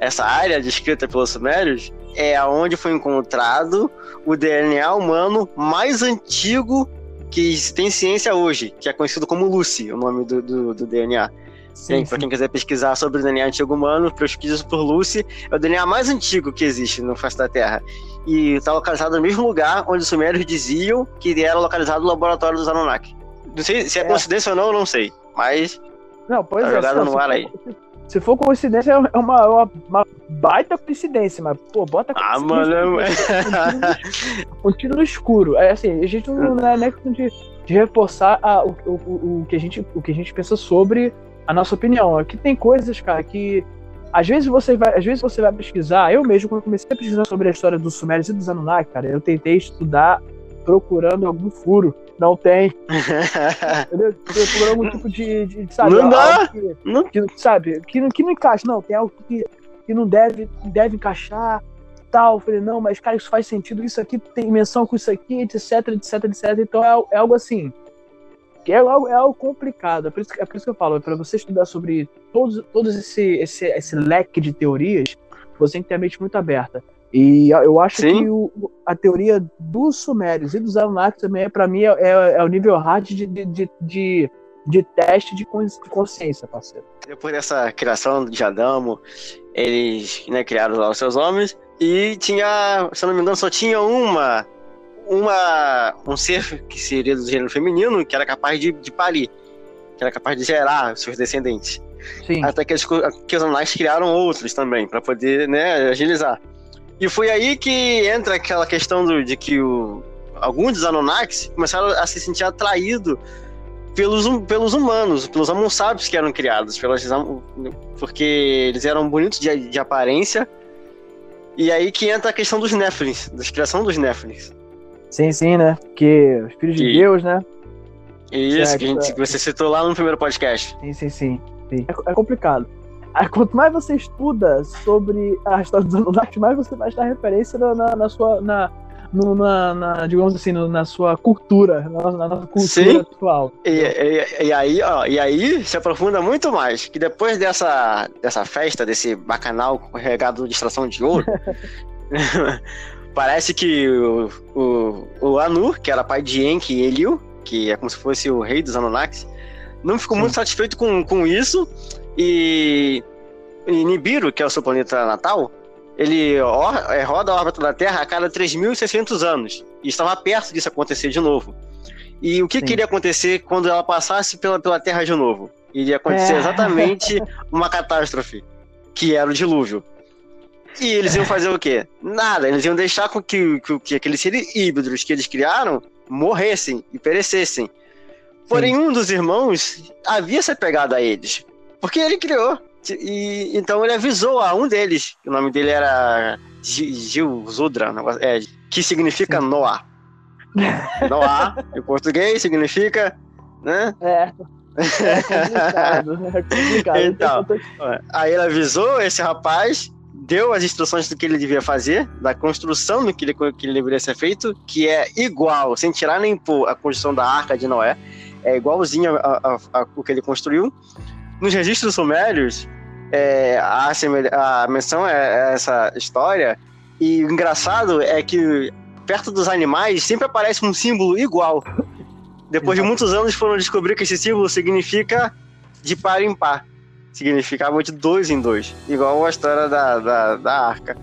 essa área descrita pelos sumérios é aonde foi encontrado o DNA humano mais antigo que tem ciência hoje, que é conhecido como Lucy, o nome do, do, do DNA. Sim, pra quem quiser pesquisar sobre o DNA antigo humano, pesquisa por Lucy. É o DNA mais antigo que existe no face da Terra. E está localizado no mesmo lugar onde os sumérios diziam que era localizado o laboratório dos Anunnaki. Não sei se é, É. coincidência ou não, eu não sei. Mas Não, pois Tá é. jogado no ar aí. Se- for coincidência, é uma, uma, uma baita coincidência, mas, pô, bota Ah, mano. um tiro no [laughs] escuro. É assim, a gente não, não é nem questão de, de reforçar a- o, o, o, o que a gente, o que a gente pensa sobre a nossa opinião. Aqui tem coisas, cara, que às vezes você vai, às vezes você vai pesquisar. Eu mesmo, quando comecei a pesquisar sobre a história dos Sumérios e dos Anunnaki, cara, eu tentei estudar procurando algum furo. Não tem, [laughs] entendeu? Procurando algum tipo de, de sabe? Não dá. que- Não- que, sabe, que, não- que não encaixa, não, tem algo que, que não deve, deve encaixar, tal. Eu falei, não, mas cara, isso faz sentido, isso aqui tem menção com isso aqui, etc, etc, etc. Então é, é algo assim, que é algo, é algo complicado. É por, isso, que- é por isso que eu falo, para você estudar sobre todos, todos esse, esse, esse leque de teorias, você tem que ter a mente muito aberta. E eu acho Sim. que o- a teoria dos Sumérios e dos Anunnaki também, para mim, é, é, é o nível hard de, de, de, de, de teste de consciência, parceiro. Depois dessa criação de Adamo, eles né, criaram lá os seus homens e tinha, se eu não me engano, só tinha uma, uma um ser que seria do gênero feminino que era capaz de, de parir, que era capaz de gerar seus descendentes. Sim. Até que, eles, que os Anunnakis criaram outros também para poder né, agilizar. E foi aí que entra aquela questão do, de que o, alguns dos Anunnakis começaram a se sentir atraídos pelos, hum- pelos humanos, pelos Homo que eram criados, pelas, porque eles eram bonitos de, de aparência. E aí que entra a questão dos Néflins, da criação dos Néflins. Sim, sim, né? Porque os filhos de E- Deus, né? Isso Certo, que, gente, certo. que você citou lá no primeiro podcast. Sim, sim, sim. sim. É, é complicado. Quanto mais você estuda sobre a história dos Anunnaki, mais você vai dar referência na, na, na sua. Na, no- na, na- digamos assim, no- na sua cultura, na, na nossa cultura Sim. atual. E, e- e aí, ó, e aí se aprofunda muito mais. Que depois dessa, dessa festa, desse bacanal regado de extração de ouro, [laughs] [laughs] parece que o, o, o Anu, que era pai de Enki e Eliu, que é como se fosse o rei dos Anunnakis, não ficou Sim. muito satisfeito com, com isso e, Nibiru, que é o seu planeta natal, ele é, roda a órbita da Terra a cada 3.600 anos. E estava perto disso acontecer de novo. E o que Sim. queria acontecer quando ela passasse pela, pela Terra de novo? Iria acontecer É. exatamente [laughs] uma catástrofe, que era o dilúvio. E eles iam fazer o quê? Nada, eles iam deixar com que, que, que aqueles seres híbridos que eles criaram morressem e perecessem. Porém, um dos irmãos havia se apegado a eles, porque ele criou. E, então ele avisou a um deles, o nome dele era Gi- Gil Zudra, é, que significa Noah. [laughs] Noah, em português, significa, né? É. É complicado. É complicado. [laughs] Então. Aí ele avisou esse rapaz deu as instruções do que ele devia fazer, da construção do que ele, que ele deveria ser feito, que é igual, sem tirar nem pôr a construção da Arca de Noé, é igualzinho ao que ele construiu. Nos registros sumérios, é, a, a menção é essa história, e o engraçado é que perto dos animais sempre aparece um símbolo igual. Depois Exato. de muitos anos foram descobrir que esse símbolo significa de par em par significava de dois em dois, igual a história da, da, da arca.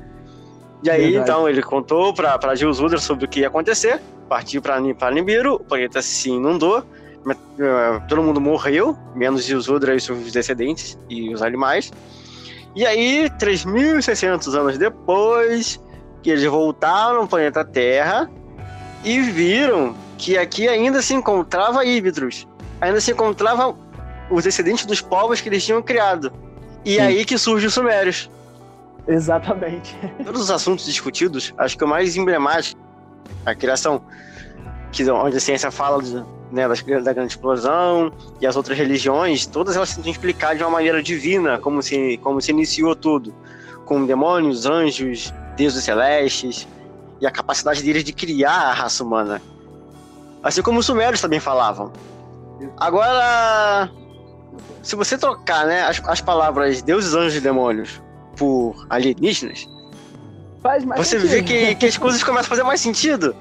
E aí, Verdade. então, ele contou pra Gil Zudra sobre o que ia acontecer, partiu pra Nibiru, o planeta se inundou, todo mundo morreu, menos Gil Zudra e seus descendentes e os animais. E aí, 3.600 anos depois, que eles voltaram ao planeta Terra e viram que aqui ainda se encontrava Íbitros, ainda se encontrava os descendentes dos povos que eles tinham criado. E Sim. aí que surge os Sumérios. Exatamente. [laughs] Todos os assuntos discutidos, acho que o mais emblemático, a criação, que, onde a ciência fala né, da grande explosão e as outras religiões, todas elas tentam explicar de uma maneira divina como se, como se iniciou tudo, com demônios, anjos, deuses celestes e a capacidade deles de criar a raça humana. Assim como os sumérios também falavam. Agora, se você trocar né, as, as palavras deuses, anjos e demônios por alienígenas, você sentido. vê que, que as coisas começam a fazer mais sentido.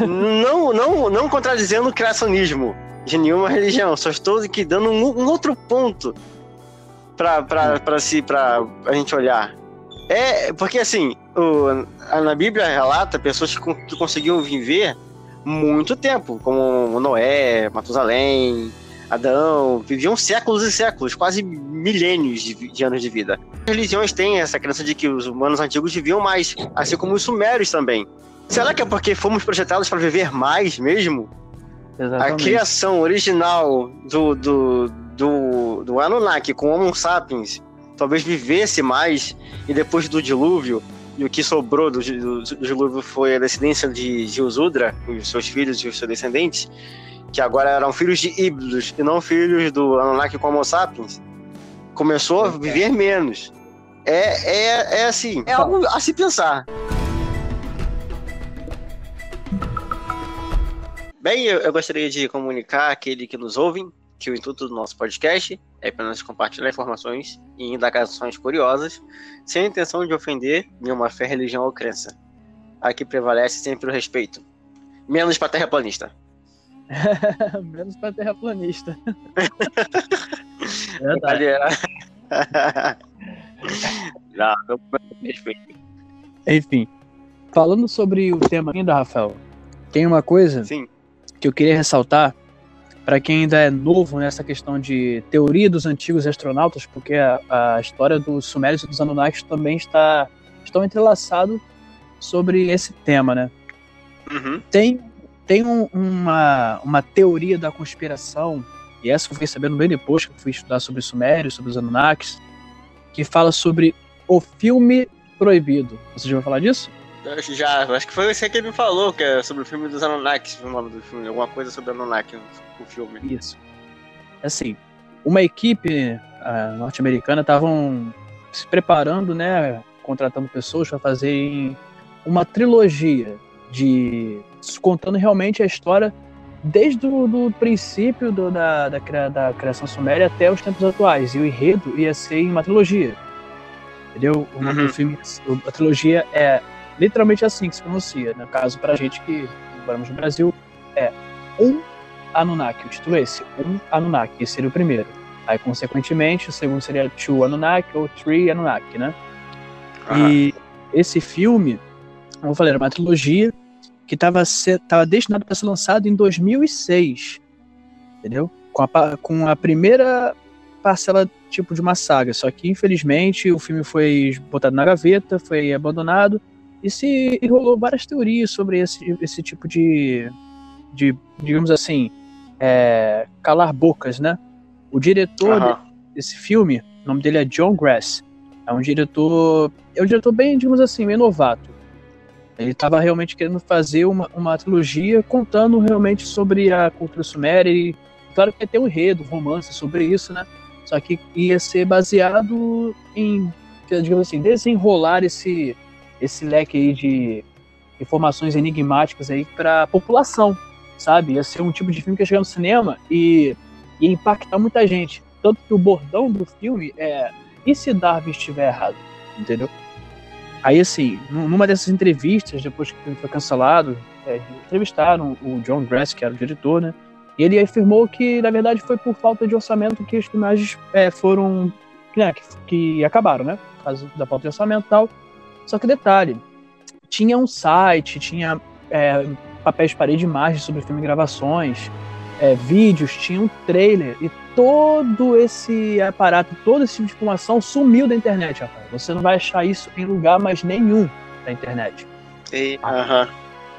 Não, não, não contradizendo o criacionismo de nenhuma religião, só estou aqui dando um, um outro ponto para si, para a gente olhar. É, porque assim, o, na Bíblia relata pessoas que, que conseguiam viver muito tempo, como Noé, Matusalém, Adão, viviam séculos e séculos, quase milênios de, de, anos de vida. As religiões têm essa crença de que os humanos antigos viviam mais, assim como os sumérios também. Será que é porque fomos projetados para viver mais mesmo? Exatamente. A criação original do, do, do, do Anunnaki com Homo sapiens talvez vivesse mais e depois do dilúvio e o que sobrou do, do, do dilúvio foi a descendência de Gilzudra, os seus filhos e os seus descendentes, que agora eram filhos de híbridos e não filhos do Anunnaki como sapiens, começou a viver menos. É, é, é assim, é algo a se pensar. Bem, eu, eu gostaria de comunicar àquele que nos ouvem que o intuito do nosso podcast é apenas compartilhar informações e indagações curiosas, sem a intenção de ofender nenhuma fé, religião ou crença. Aqui prevalece sempre o respeito. Menos para terraplanista. [laughs] Menos para terraplanista. [laughs] Verdade. [laughs] não, não respeito. Enfim, falando sobre o tema ainda, Rafael, tem uma coisa Sim. Que eu queria ressaltar para quem ainda é novo nessa questão de teoria dos antigos astronautas, porque a, a história dos Sumérios e dos Anunnakis também está estão entrelaçados sobre esse tema, né? Uhum. Tem tem um, uma, uma teoria da conspiração, e essa eu fiquei sabendo bem depois que eu fui estudar sobre Sumérios, sobre os Anunnakis, que fala sobre o filme proibido. Você já ouviu falar disso? Já, acho que foi você que ele me falou, que é sobre o filme dos Anunnakis, o nome do filme, alguma coisa sobre Anunnaki, o filme. Isso. Assim, uma equipe uh, norte-americana estavam se preparando, né, contratando pessoas para fazerem uma trilogia de contando realmente a história desde o do princípio do, da, da, da, criação suméria até os tempos atuais. E o enredo ia ser em uma trilogia. Entendeu? O uhum. filme, a trilogia é literalmente assim que se pronuncia. No caso, pra gente que moramos no Brasil, é um Anunnaki. O título é esse, um Anunnaki. Esse seria o primeiro. Aí, consequentemente, o segundo seria Two Anunnaki ou Three Anunnaki, né? Uhum. E esse filme, como eu falei, era uma trilogia que estava tava destinado para ser lançado em 2006, entendeu? Com a, com a primeira parcela tipo de uma saga, só que infelizmente o filme foi botado na gaveta, foi abandonado e se e rolou várias teorias sobre esse, esse tipo de, de digamos assim, é, calar bocas, né? O diretor uhum. desse filme, o nome dele é John Grass, é um diretor, é um diretor bem, digamos assim, meio novato. Ele estava realmente querendo fazer uma, uma trilogia contando realmente sobre a cultura suméria e claro que ia ter um enredo, um romance sobre isso, né? Só que ia ser baseado em digamos assim, desenrolar esse, esse leque aí de informações enigmáticas aí para a população, sabe? Ia ser um tipo de filme que ia chegar no cinema e ia impactar muita gente. Tanto que o bordão do filme é e se Darwin estiver errado? Entendeu? Aí, assim, numa dessas entrevistas, depois que o filme foi cancelado, é, entrevistaram o John Grass, que era o diretor, né? E ele afirmou que, na verdade, foi por falta de orçamento que as filmagens é, foram. Né, que, que, acabaram, né? Por causa da falta de orçamento e tal. Só que detalhe: tinha um site, tinha é, papéis de parede, imagens sobre o filme, gravações, é, vídeos, tinha um trailer e todo esse aparato, todo esse tipo de informação sumiu da internet, rapaz. Você não vai achar isso em lugar mais nenhum da internet. E, uh -huh.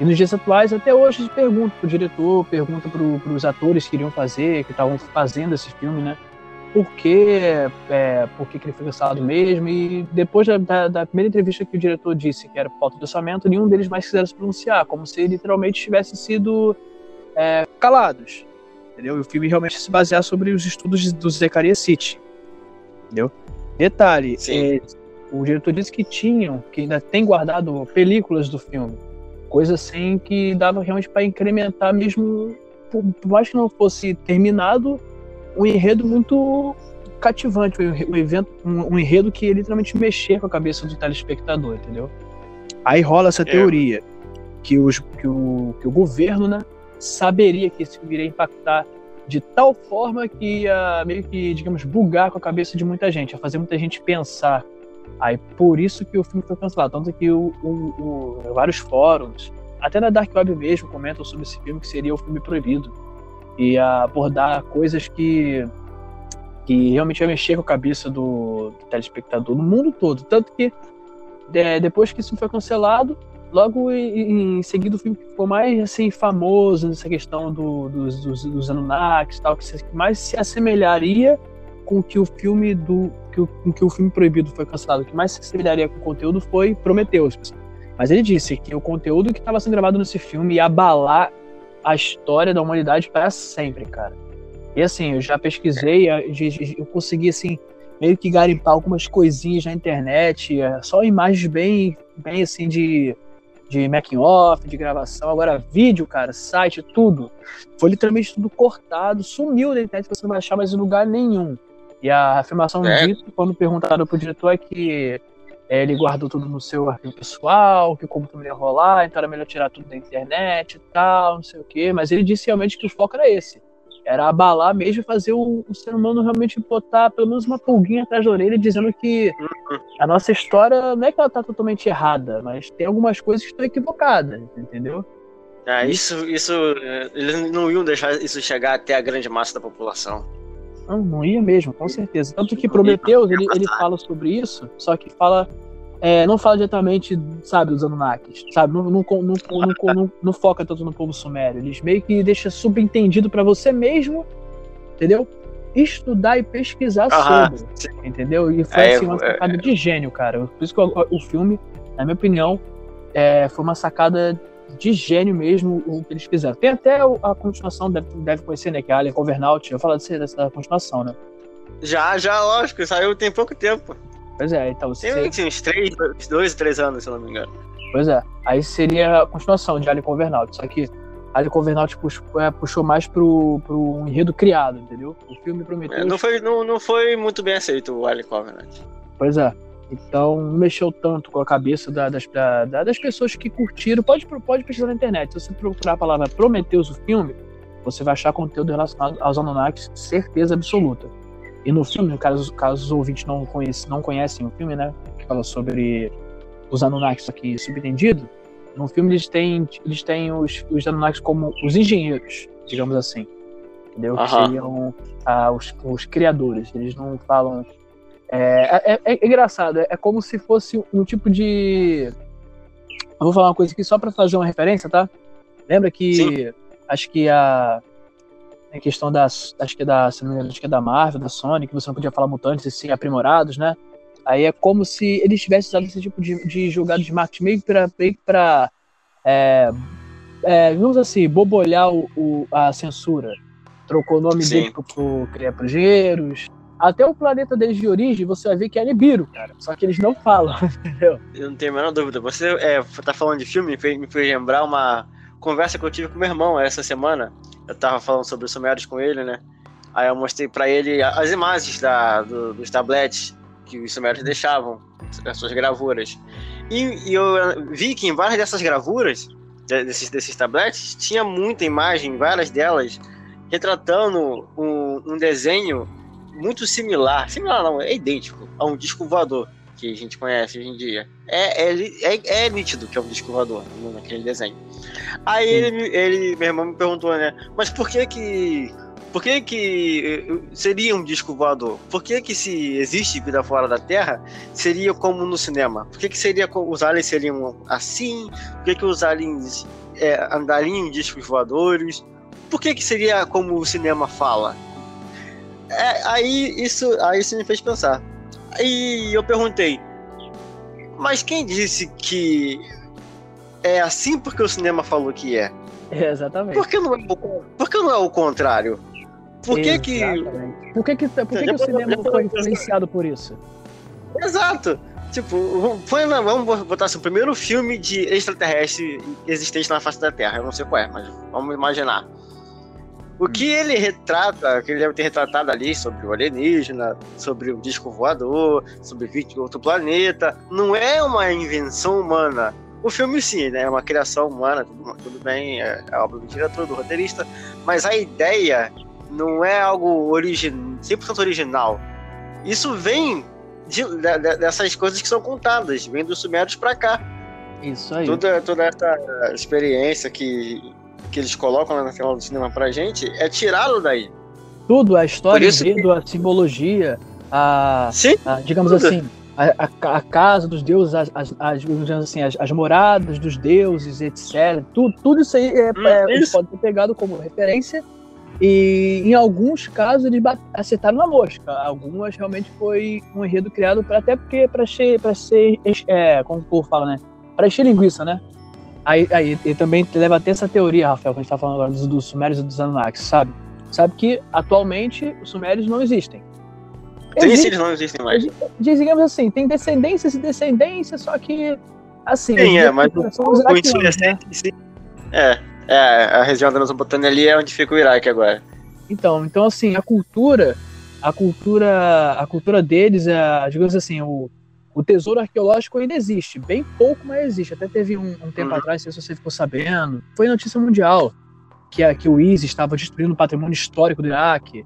e nos dias atuais, até hoje, se pergunta pro diretor, pergunta pro, pros atores que iriam fazer, que estavam fazendo esse filme, né? Por que, é, por que, que ele foi cancelado mesmo? E depois da, da, da, primeira entrevista que o diretor disse que era falta de orçamento, nenhum deles mais quiseram se pronunciar, como se literalmente tivessem sido é, calados entendeu? E o filme realmente se basear sobre os estudos do Zacarias City, entendeu? Detalhe, é, o diretor disse que tinham, que ainda tem guardado películas do filme, coisa assim que dava realmente para incrementar mesmo, por, por, mais que não fosse terminado, um enredo muito cativante, um, evento, um, um enredo que literalmente mexer com a cabeça do telespectador, entendeu? Aí rola essa é. teoria que, os, que, o, que o governo, né, saberia que isso iria impactar de tal forma que ia meio que, digamos, bugar com a cabeça de muita gente, ia fazer muita gente pensar. Aí por isso que o filme foi cancelado. Tanto que o, o, o, vários fóruns, até na Dark Web mesmo, comentam sobre esse filme que seria o filme proibido. E abordar coisas que, que realmente ia mexer com a cabeça do, do telespectador no mundo todo. Tanto que é, depois que isso foi cancelado, Logo em, em seguida o filme ficou mais assim famoso nessa questão do, dos, dos, dos Anunnakis tal, que mais se assemelharia com que o filme do que o, com que o filme proibido foi cancelado, que mais se assemelharia com o conteúdo foi Prometheus. Mas ele disse que o conteúdo que estava sendo gravado nesse filme ia abalar a história da humanidade para sempre, cara. E assim, eu já pesquisei, eu consegui assim meio que garimpar algumas coisinhas na internet, é, só imagens bem, bem assim de de making off, de gravação, agora vídeo, cara, site, tudo. Foi literalmente tudo cortado, sumiu da internet, você não vai achar mais em lugar nenhum. E a afirmação é. disso, quando perguntaram pro diretor, é que é, ele guardou tudo no seu arquivo pessoal, que como tudo ia rolar, então era melhor tirar tudo da internet e tal, não sei o quê. Mas ele disse realmente que o foco era esse era abalar mesmo e fazer o, o, ser humano realmente botar pelo menos uma pulguinha atrás da orelha dizendo que a nossa história não é que ela tá totalmente errada, mas tem algumas coisas que estão equivocadas, entendeu? É, isso, isso, eles não iam deixar isso chegar até a grande massa da população. Não, não ia mesmo, com certeza. Tanto que Prometeus, ele, ele fala sobre isso, só que fala é, não fala diretamente, sabe, dos Anunnakis, sabe? Não, não, não, não, não foca tanto no povo sumério. Eles meio que deixam subentendido para você mesmo, entendeu? Estudar e pesquisar sobre, sim. entendeu? E foi é, assim, uma é, sacada de gênio, cara. Por isso que o, o filme, na minha opinião, é, foi uma sacada de gênio mesmo o que eles fizeram. Tem até a continuação, deve, deve conhecer, né? Que é Alien Covernaut. Eu falo dessa, dessa continuação, né? Já, já, lógico. Saiu tem pouco tempo. Pois é, então você. Tem uns três, dois, três anos, se eu não me engano. Pois é. Aí seria a continuação de Alien Convernaut. Só que Alien Convernaut puxou, é, puxou mais pro, pro enredo criado, entendeu? O filme prometeu. É, não, foi, não, não foi muito bem aceito o Alien Convernaut. Pois é. Então não mexeu tanto com a cabeça da, das, da, das pessoas que curtiram. Pode, pode pesquisar na internet. Se você procurar a palavra Prometeus, o filme, você vai achar conteúdo relacionado aos Anunnakis, certeza absoluta. E no filme, caso, caso os ouvintes não, conhece, não conhecem o filme, né? Que fala sobre os Anunnakis aqui subentendido. No filme eles têm, eles têm os, os Anunnakis como os engenheiros, digamos assim. Entendeu? Que seriam ah, os, os criadores. Eles não falam. É, é, é, é engraçado, é, como se fosse um tipo de. Eu vou falar uma coisa aqui só para fazer uma referência, tá? Lembra que Sim. acho que a em questão das, acho que é da, se não me engano, acho que é da Marvel, da Sony, que você não podia falar mutantes e sim aprimorados, né? Aí é como se eles tivessem usado esse tipo de, de jogada de marketing meio para meio pra é, é, vamos assim, bobolhar o, o, a censura. Trocou o nome sim. dele pro, pro até o planeta deles de origem, você vai ver que é Nibiru, cara. Só que eles não falam, [laughs] entendeu? Eu não tenho a menor dúvida. Você é, tá falando de filme, me fez, me fez lembrar uma conversa que eu tive com meu irmão essa semana. Eu tava falando sobre os Sumérios com ele, né? Aí eu mostrei para ele as imagens da, do, dos tabletes que os Sumérios deixavam, as suas gravuras. E, e, eu vi que em várias dessas gravuras, desses, desses tabletes, tinha muita imagem, várias delas, retratando um, um desenho muito similar, similar não, é idêntico a um disco voador que a gente conhece hoje em dia. É, é, é, é nítido que é um disco voador naquele desenho. Aí ele, ele, meu irmão me perguntou, né, mas por que que por que, que eh, seria um disco voador? Por que, que se existe vida fora da Terra, seria como no cinema? Por que, que seria os aliens seriam assim? Por que, que os aliens é, andariam em discos voadores? Por que, que seria como o cinema fala? É, aí, isso, aí isso me fez pensar. Aí eu perguntei, mas quem disse que é assim porque o cinema falou que é? é exatamente. Por que não é o, por que não é o contrário? Por que que... Por que, que, por que, que o cinema foi influenciado por isso? Exato. Tipo, foi vamos botar assim, o primeiro filme de extraterrestre existente na face da Terra. Eu não sei qual é, mas vamos imaginar. O que hum. ele retrata, que ele deve ter retratado ali sobre o alienígena, sobre o disco voador, sobre outro planeta, não é uma invenção humana. O filme sim, né, é uma criação humana, tudo, bem, é, é obra do diretor, do roteirista, mas a ideia não é algo origin... 100% original. Isso vem de, de, dessas coisas que são contadas, vem dos sumérios para cá. Isso aí. Toda, toda essa experiência que, que eles colocam na tela do cinema pra gente é tirado daí. Tudo, a história, que... a simbologia, a, Sim, a digamos tudo. assim, a, a, a, casa dos deuses, as, as, as, assim, as, as, moradas dos deuses, etc. Tudo, tudo isso aí é, hum, é, isso. pode ser pegado como referência e em alguns casos eles acertaram na mosca. Algumas realmente foi um enredo criado pra, até porque para ser, para ser é, como o povo fala, né? Para encher linguiça, né? Aí, aí ele também leva até essa teoria, Rafael, que a gente tá falando agora dos, dos Sumérios e dos Anunnakis, sabe? Sabe que atualmente os Sumérios não existem. Sim, sim, eles não existem mais. Digamos assim, tem descendências e descendências, só que assim. Sim, é, mas o, o, né? É. É, a região da Mesopotâmia ali é onde fica o Iraque agora. Então, então assim, a cultura, a cultura, a cultura deles, é, digamos assim, o, o tesouro arqueológico ainda existe, bem pouco, mas existe. Até teve um, um tempo uhum. atrás, se você ficou sabendo, foi notícia mundial que, a, que o ISIS estava destruindo o patrimônio histórico do Iraque.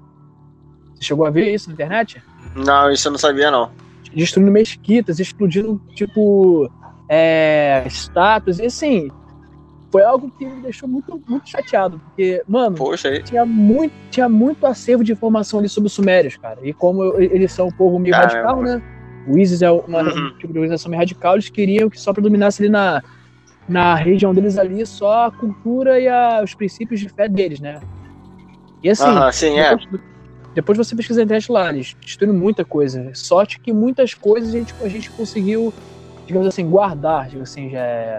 Você chegou a ver isso na internet? Não, isso eu não sabia não. Destruindo mesquitas, explodindo tipo é, estátuas e assim foi algo que me deixou muito, muito chateado, porque, mano, Poxa, tinha, muito, tinha muito acervo de informação ali sobre os sumérios, cara. E como eles são um povo meio Caramba. radical, né? O ISIS é uma uhum. tipo de organização meio radical, eles queriam que só predominasse ali na, na região deles ali só a cultura e a, os princípios de fé deles, né? E assim, uhum, sim, é. depois, é. depois você pesquisa na internet lá, eles destruíram muita coisa. Sorte que muitas coisas a gente, a gente conseguiu, digamos assim, guardar, digamos assim, já é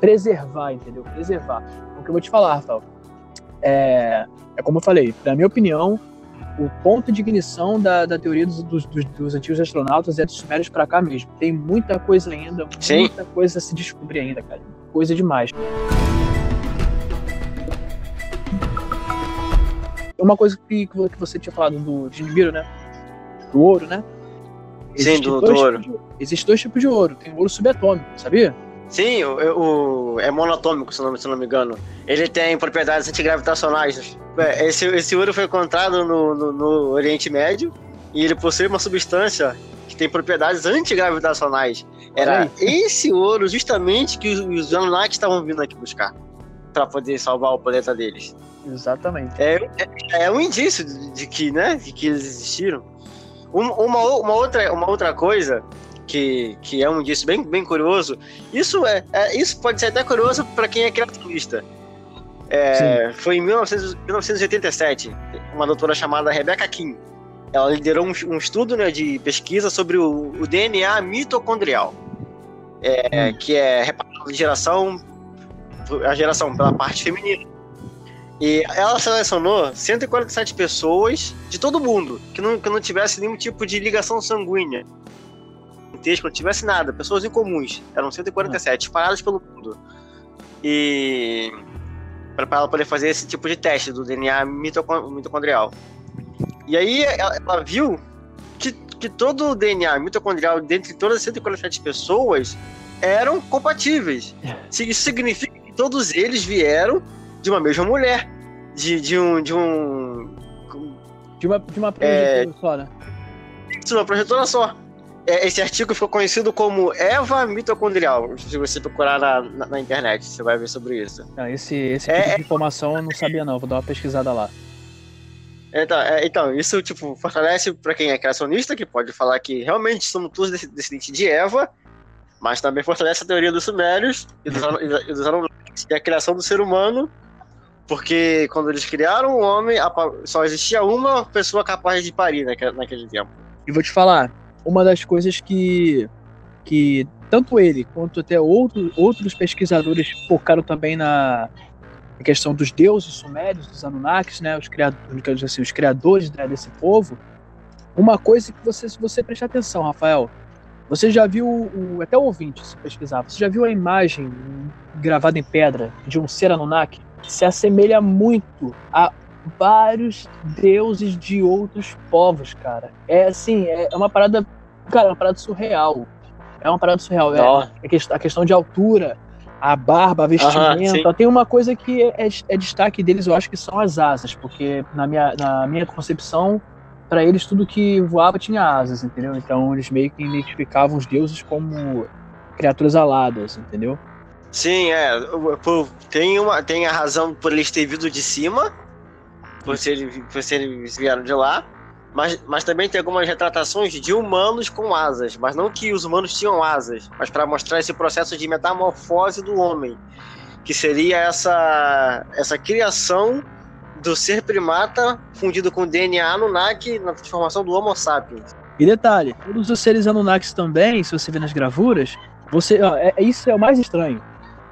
preservar, entendeu? Preservar. O que eu vou te falar, Rafael, é, é como eu falei, na minha opinião, o ponto de ignição da, da teoria dos, dos, dos antigos astronautas é dos sumérios para cá mesmo. Tem muita coisa ainda, Sim. muita coisa a se descobrir ainda, cara. Coisa demais. Uma coisa que, que você tinha falado do de Nibiru, né? Do ouro, né? Existe Sim, do, do ouro. De, existem dois tipos de ouro. Tem ouro subatômico, sabia? Sim, o, o, é monatômico, se não, se não me engano. Ele tem propriedades antigravitacionais. É, esse, esse ouro foi encontrado no, no, no, Oriente Médio e ele possui uma substância que tem propriedades antigravitacionais. Era esse ouro justamente que os, os Anunnaki estavam vindo aqui buscar para poder salvar o planeta deles. Exatamente. É, é, é um indício de, de, que, né, de que eles existiram. Uma, uma, uma, outra, uma outra coisa que, que é um indício bem, bem curioso. Isso é, é isso pode ser até curioso para quem é criativista. É, foi em 1900, 1987, uma doutora chamada Rebecca King. Ela liderou um, um estudo né, de pesquisa sobre o, o DNA mitocondrial, é, hum. que é repartido de geração a geração pela parte feminina. E ela selecionou 147 pessoas de todo mundo que não, que não tivesse nenhum tipo de ligação sanguínea. Texto, não tivesse nada, pessoas incomuns. Eram 147, espalhadas pelo mundo. E. para ela poder fazer esse tipo de teste do DNA mitocondrial. E aí ela, ela viu que, que todo o DNA mitocondrial dentre todas as 147 pessoas eram compatíveis. Isso significa que todos eles vieram de uma mesma mulher. De, de um. De um. De uma, de uma projetora é, só, né? De uma projetora só. É, esse artigo ficou conhecido como Eva mitocondrial. Se você procurar na, na, na internet, você vai ver sobre isso. Não, esse esse é, tipo de é. informação eu não sabia, não. Vou dar uma pesquisada lá. Então, é, então, isso tipo, fortalece para quem é criacionista, que pode falar que realmente somos todos descendentes de Eva, mas também fortalece a teoria dos sumérios e dos, e dos Anunnakis, e a criação do ser humano, porque quando eles criaram o homem, só existia uma pessoa capaz de parir naquele tempo. E vou te falar, uma das coisas que, que tanto ele quanto até outro, outros pesquisadores focaram também na, questão dos deuses sumérios, dos Anunnakis, né, os criadores, assim, os criadores né, desse povo, uma coisa que você, se você prestar atenção, Rafael, você já viu, o, até o ouvinte, se pesquisar, você já viu a imagem gravada em pedra de um ser Anunnaki? Se assemelha muito a vários deuses de outros povos, cara. É assim, é uma parada, cara, é uma parada surreal. É uma parada surreal. É, é a questão de altura, a barba, a vestimenta. Uhum, tem uma coisa que é, é, destaque deles, eu acho que são as asas, porque na minha, na minha concepção, para eles tudo que voava tinha asas, entendeu? Então eles meio que identificavam os deuses como criaturas aladas, entendeu? Sim, é. Tem, uma, tem a razão por eles terem vindo de cima, por serem, por serem vieram de lá. Mas, mas também tem algumas retratações de humanos com asas, mas não que os humanos tinham asas, mas para mostrar esse processo de metamorfose do homem, que seria essa, essa criação do ser primata fundido com DNA Anunnaki na transformação do Homo sapiens. E detalhe, todos os seres Anunnakis também, se você vê nas gravuras, você, ó, é, isso é o mais estranho.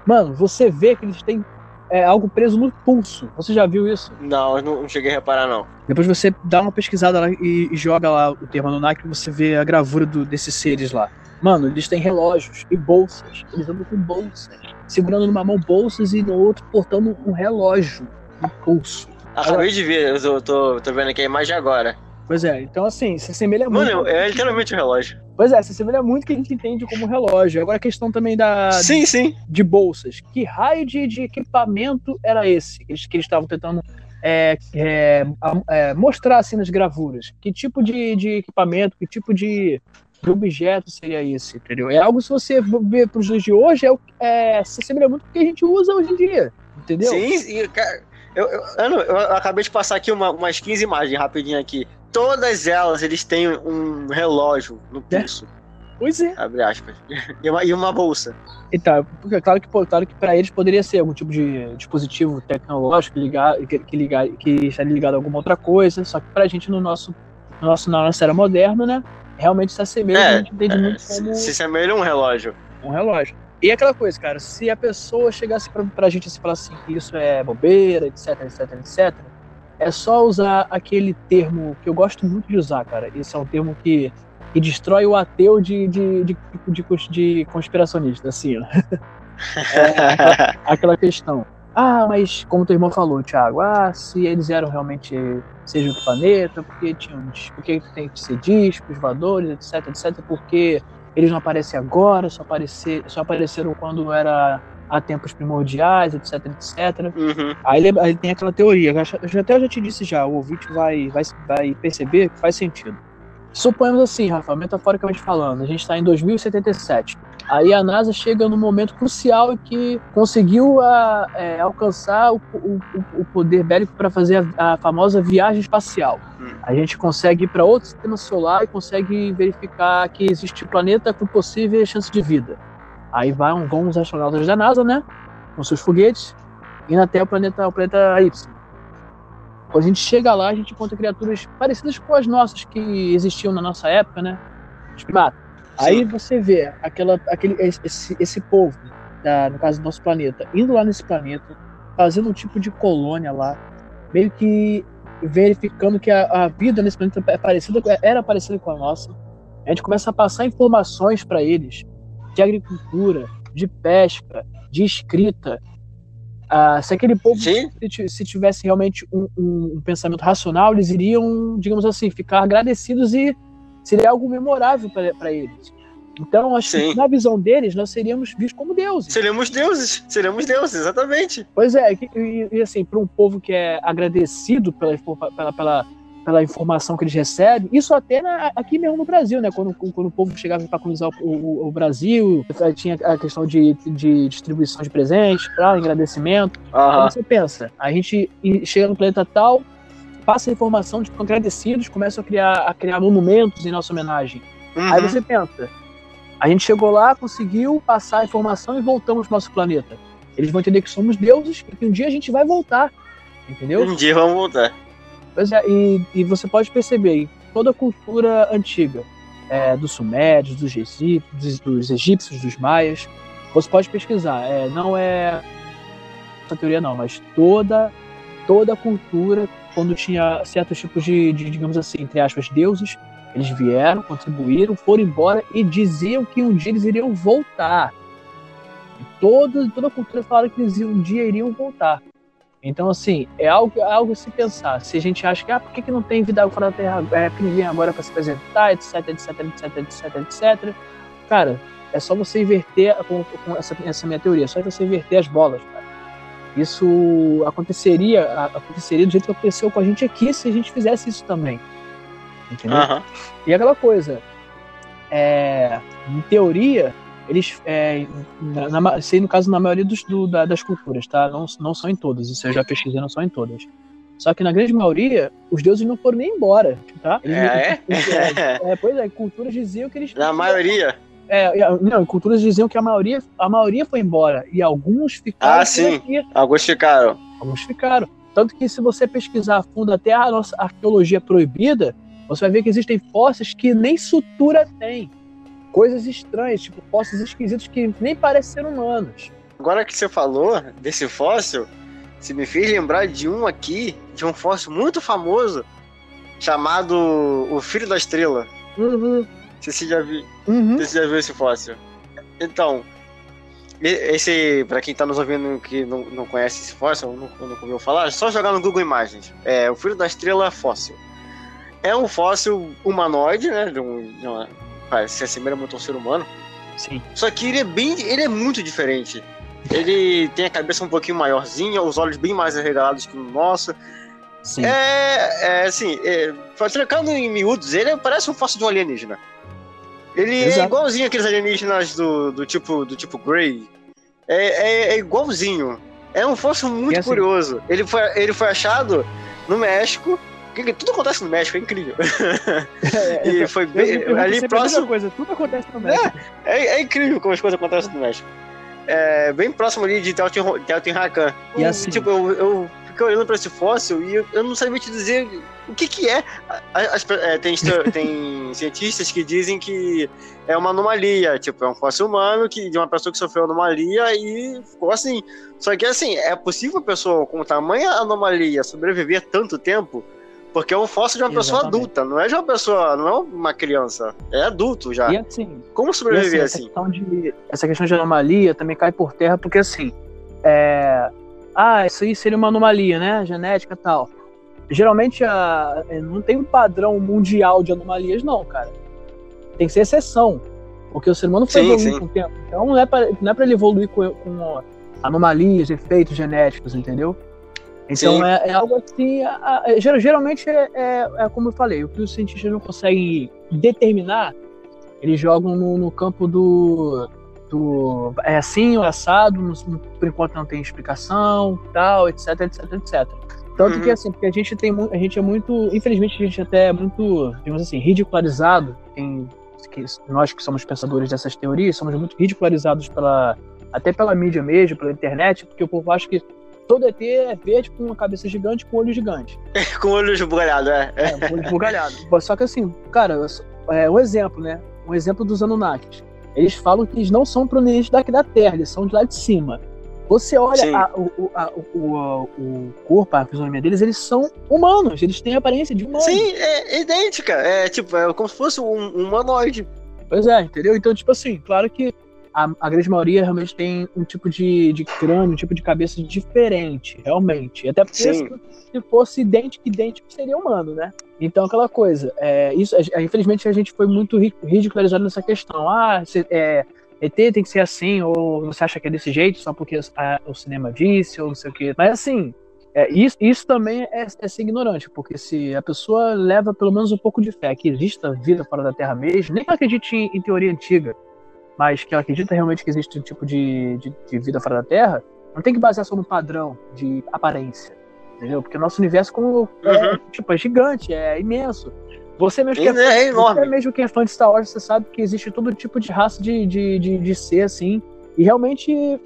Mano, você vê que eles têm é, algo preso no pulso. Você já viu isso? Não, eu não, cheguei a reparar, não. Depois você dá uma pesquisada lá e, e joga lá o termo Anunnaki e você vê a gravura do, desses seres lá. Mano, eles têm relógios e bolsas. Eles andam com bolsas. Segurando numa mão bolsas e no outro portando um relógio no pulso. Acabei de ver, eu tô, tô vendo aqui a imagem agora. Pois é, então assim, se assemelha muito. Mano, é literalmente um relógio. Pois é, se assemelha muito que a gente entende como relógio. Agora a questão também da. Sim, sim. De bolsas. Que raio de, de equipamento era esse que eles estavam tentando é, é, é, mostrar assim nas gravuras? Que tipo de, de equipamento, que tipo de, de objeto seria esse, entendeu? É algo, se você ver para os dias de hoje, é, é, se assemelha muito com o que a gente usa hoje em dia, entendeu? Sim, e, cara, eu, eu, eu, eu, acabei de passar aqui uma, umas 15 imagens rapidinho aqui. Todas elas, eles têm um relógio no é. pulso. É. Pois é. Abre aspas. [laughs] E uma, e uma bolsa. Então, porque claro que, claro que para eles poderia ser algum tipo de dispositivo tecnológico ligar, que, que, ligar, que estaria ligado a alguma outra coisa, só que pra gente no nosso, no nosso, na nossa era moderna, né, realmente se assemelha, é, a gente entende é, muito como... Se assemelha um relógio. Um relógio. E aquela coisa, cara, se a pessoa chegasse pra, pra gente e falar assim que isso é bobeira, etc, etc, etc, é só usar aquele termo que eu gosto muito de usar, cara. Esse é um termo que, que destrói o ateu de, de, de, de, de conspiracionista, assim. [laughs] É, aquela, aquela, questão. Ah, mas como teu irmão falou, Thiago, ah, se eles eram realmente sejam do planeta, porque tinham, porque tem que ser discos, voadores, etc, etc, porque eles não aparecem agora, só, aparecer, só apareceram quando era há tempos primordiais, etc, etc. Uhum. Aí, ele, aí tem aquela teoria, eu já, até eu já te disse já, o ouvinte vai, vai, vai perceber que faz sentido. Suponhamos assim, Rafa, metaforicamente falando, a gente está em 2077. Aí a NASA chega no momento crucial em que conseguiu a, é, alcançar o, o, o, poder bélico para fazer a, a, famosa viagem espacial. Hum. A gente consegue ir para outro sistema solar e consegue verificar que existe planeta com possível chance de vida. Aí vão, vão os astronautas da NASA, né? Com seus foguetes, indo até o planeta, o planeta Y. Quando a gente chega lá, a gente encontra criaturas parecidas com as nossas que existiam na nossa época, né? Os primatas. Aí você vê aquela, aquele, esse, esse povo, da, no caso do nosso planeta, indo lá nesse planeta, fazendo um tipo de colônia lá, meio que verificando que a, a vida nesse planeta é parecida, era parecida com a nossa. A gente começa a passar informações para eles de agricultura, de pesca, de escrita. Ah, se aquele povo se, se, tivesse realmente um, um, um, pensamento racional, eles iriam, digamos assim, ficar agradecidos e seria algo memorável para eles. Então, acho Sim. que na visão deles, nós seríamos vistos como deuses. Seríamos deuses, seríamos deuses, exatamente. Pois é, e, e assim, para um povo que é agradecido pela, pela, pela, pela informação que eles recebem, isso até na, aqui mesmo no Brasil, né? Quando, quando o povo chegava para colonizar o, o, o, Brasil, tinha a questão de, de distribuição de presentes, para agradecimento. Uhum. Então você pensa, a gente chega no planeta tal, passa a informação, ficam agradecidos, começam a criar, a criar monumentos em nossa homenagem. Uhum. Aí você pensa, a gente chegou lá, conseguiu passar a informação e voltamos para o nosso planeta. Eles vão entender que somos deuses e que um dia a gente vai voltar. Entendeu? Um dia vamos voltar. Pois é, e, e você pode perceber, toda a cultura antiga, é, dos sumérios, dos egípcios, dos egípcios, dos maias, você pode pesquisar. É, não é essa teoria não, mas toda toda a cultura, quando tinha certos tipos de, de digamos assim, entre aspas, deuses, eles vieram, contribuíram, foram embora e diziam que um dia eles iriam voltar. E toda, toda a cultura falava que eles um dia iriam voltar. Então, assim, é algo, é algo a se pensar. Se a gente acha que, ah, por que, que não tem vida fora da Terra? É que ninguém agora para se apresentar, etc, etc, etc, etc, etc. Cara, é só você inverter com, com essa, essa minha teoria, é só você inverter as bolas, cara. Isso aconteceria, aconteceria do jeito que aconteceu com a gente aqui se a gente fizesse isso também. Entendeu? Uhum. E aquela coisa, é, em teoria, eles, é, na, na, sei no caso na maioria dos, do, da, das culturas, tá? Não, não são em todas, isso eu já pesquisei, não são em todas. Só que na grande maioria, os deuses não foram nem embora, tá? Eles, é, é? é, pois é, culturas diziam que eles... Na maioria? É, não, culturas diziam que a maioria, a maioria foi embora, e alguns ficaram Ah, sim, aqui. alguns ficaram. Alguns ficaram. Tanto que se você pesquisar a fundo até a nossa arqueologia proibida, você vai ver que existem fósseis que nem sutura tem. Coisas estranhas, tipo fósseis esquisitos que nem parecem ser humanos. Agora que você falou desse fóssil, você me fez lembrar de um aqui, de um fóssil muito famoso, chamado o Filho da Estrela. Uhum. Você já viu? Uhum. Você já viu esse fóssil? Então, esse, para quem tá nos ouvindo que não, não conhece esse fóssil, não, não ouviu falar, é só jogar no Google Imagens. É o Filho da Estrela Fóssil. É um fóssil humanoide, né? De um, de uma, se assemelha muito ao ser humano. Sim. Só que ele é bem. Ele é muito diferente. Ele tem a cabeça um pouquinho maiorzinha, os olhos bem mais arregalados que o nosso. Sim. É, é assim, é, trocando em miúdos, ele parece um fóssil de um alienígena. Ele é Exato. é igualzinho aqueles alienígenas do, do tipo do tipo Grey. É, é, é igualzinho. É um fóssil muito assim, curioso. Ele foi, ele foi achado no México tudo acontece no México, é incrível. [laughs] É, e foi bem, ali próximo. Coisa, tudo acontece no México. É, é, é, incrível como as coisas acontecem no México. É, bem próximo ali de Teotihuacan. E assim, tipo, eu, eu fiquei olhando para esse fóssil e eu, eu, não sabia te dizer o que que é. As, é tem, [laughs] tem cientistas que dizem que é uma anomalia, tipo, é um fóssil humano que, de uma pessoa que sofreu anomalia e ficou assim. Só que assim, é possível a pessoa com tamanha anomalia sobreviver tanto tempo? Porque é um fóssil de uma Exatamente. pessoa adulta, não é de uma pessoa, não é uma criança, é adulto já. E assim, como sobreviver assim, essa assim? Questão de, essa questão de anomalia também cai por terra, porque assim, é, ah, isso aí seria uma anomalia, né? Genética e tal. Geralmente a, é, não tem um padrão mundial de anomalias, não, cara. Tem que ser exceção. Porque o ser humano foi evoluindo com o tempo. Então não é para não é ele evoluir com, com anomalias, efeitos genéticos, entendeu? Então é, é, algo assim. A, geralmente é, é, é, como eu falei, o que os cientistas não conseguem determinar, eles jogam no, no campo do, do. É assim ou assado, no, por enquanto não tem explicação, tal, etc, etc, etc. Tanto uhum. que assim, porque a gente tem a gente é muito. Infelizmente, a gente até é muito, digamos assim, ridicularizado. Tem, que, nós que somos pensadores dessas teorias, somos muito ridicularizados pela. Até pela mídia mesmo, pela internet, porque o povo acha que todo ET é verde com uma cabeça gigante com olho gigante. com olho esbugalhado, é. É, com olho esbugalhado. Só que assim, cara, é um exemplo, né? Um exemplo dos Anunnakis. Eles falam que eles não são provenientes daqui da Terra, eles são de lá de cima. Você olha a, o, a, o, o, corpo, a fisionomia deles, eles são humanos, eles têm a aparência de humanos. Sim, é idêntica. É tipo, é como se fosse um, um humanoide. Pois é, entendeu? Então, tipo assim, claro que a, a grande maioria realmente tem um tipo de, de crânio, um tipo de cabeça diferente, realmente. Até porque se, se fosse idêntico, idêntico seria humano, né? Então, aquela coisa. É, isso, é, infelizmente, a gente foi muito ridicularizado nessa questão. Ah, é, ET tem que ser assim, ou você acha que é desse jeito só porque a, o cinema disse, ou não sei o quê. Mas assim, é, isso, isso também é, é, ser ignorante, porque se a pessoa leva pelo menos um pouco de fé que exista vida fora da Terra mesmo, nem que acredite em, em teoria antiga, mas que ela acredita realmente que existe um tipo de, de, de vida fora da Terra, não tem que basear só no padrão de aparência, entendeu? Porque o nosso universo como, é, uhum. tipo, é gigante, é imenso. Você mesmo, que é, é, é você mesmo que é fã de Star Wars, você sabe que existe todo tipo de raça de, de, de, de ser, assim, e realmente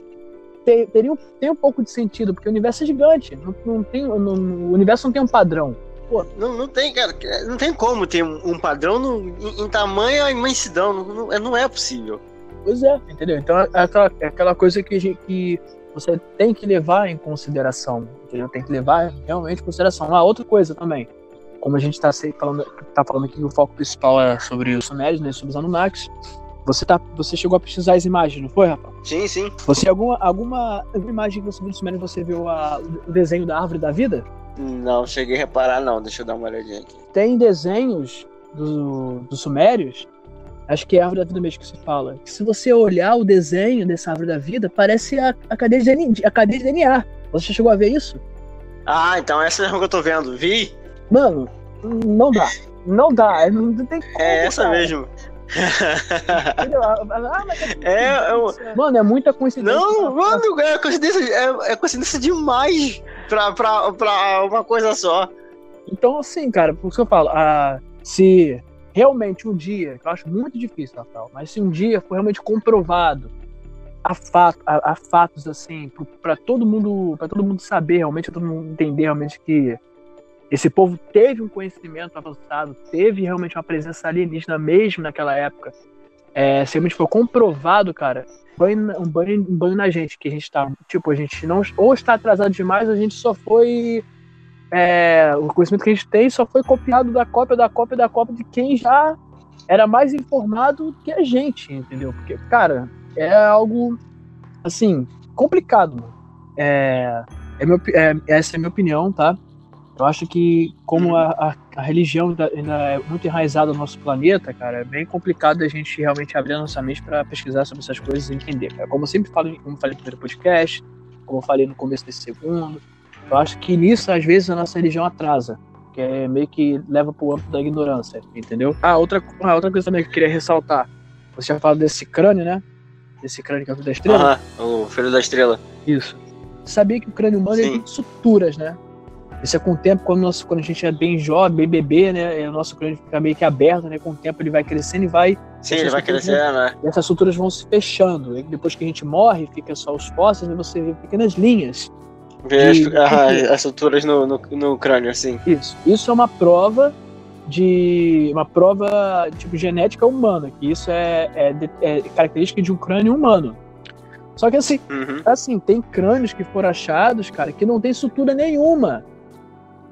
ter, teria um, tem um pouco de sentido, porque o universo é gigante, não, não tem, não, o universo não tem um padrão. Pô. Não, não tem, cara, não tem como ter um, padrão no, em, em tamanho e imensidão, não, não, não é possível. Pois é, entendeu? Então é aquela, é aquela coisa que, que você tem que levar em consideração, entendeu? Tem que levar realmente em consideração. Ah, outra coisa também, como a gente está falando, tá falando aqui, o foco principal é sobre os Sumérios, né, sobre os Anunnakis, você, tá, você chegou a pesquisar as imagens, não foi, Rafa? Sim, sim. Você, alguma, alguma, alguma imagem que você viu dos Sumérios, você viu a, o desenho da árvore da vida? Não, cheguei a reparar não, deixa eu dar uma olhadinha aqui. Tem desenhos do, dos Sumérios Acho que é a árvore da vida mesmo que se fala. Se você olhar o desenho dessa árvore da vida, parece a, a, cadeia, de DNA, a cadeia de DNA. Você chegou a ver isso? Ah, então essa é a que eu tô vendo. Vi? Mano, não dá. Não dá. Não tem como, É essa cara. mesmo. ah, é, é, é, Mano, é muita coincidência. Não, mano, é coincidência, é, é coincidência demais pra, pra, pra uma coisa só. Então, assim, cara, por isso que eu falo, a, se realmente um dia, que eu acho muito difícil, Rafael, mas se um dia for realmente comprovado a, fato, a, a fatos assim, para todo mundo, para todo mundo saber realmente, todo mundo entender realmente que esse povo teve um conhecimento avançado, teve realmente uma presença alienígena mesmo naquela época. É, se realmente for comprovado, cara, banho, um, banho, um banho na gente, que a gente tá, tipo, a gente não, ou está atrasado demais, a gente só foi é, o conhecimento que a gente tem só foi copiado da cópia da cópia da cópia de quem já era mais informado que a gente, entendeu? Porque, cara, é algo, assim, complicado. É, é meu, é, essa é a minha opinião, tá? Eu acho que, como a, a, a, religião ainda é muito enraizada no nosso planeta, cara, é bem complicado a gente realmente abrir a nossa mente para pesquisar sobre essas coisas e entender. Cara. Como eu sempre falo, como falei no primeiro podcast, como eu falei no começo desse segundo, eu acho que nisso, às vezes, a nossa religião atrasa. Que é meio que leva pro âmbito da ignorância, entendeu? Ah, outra, ah, outra coisa também que eu queria ressaltar. Você já falou desse crânio, né? Desse crânio que é o filho da estrela? Aham, o filho da estrela. Isso. Sabia que o crânio humano tem suturas, né? Isso é com o tempo, quando, nosso, quando a gente é bem jovem, bem bebê, né? O nosso crânio fica meio que aberto, né? Com o tempo ele vai crescendo e vai. Sim, ele vai crescendo, né? E essas suturas vão se fechando. E depois que a gente morre, fica só os fósseis e você vê pequenas linhas Ver as, ah, as estruturas no, no, no, crânio, assim. Isso. Isso é uma prova de. uma prova tipo genética humana, que isso é, é, é característica de um crânio humano. Só que assim, uhum. assim, tem crânios que foram achados, cara, que não tem sutura nenhuma.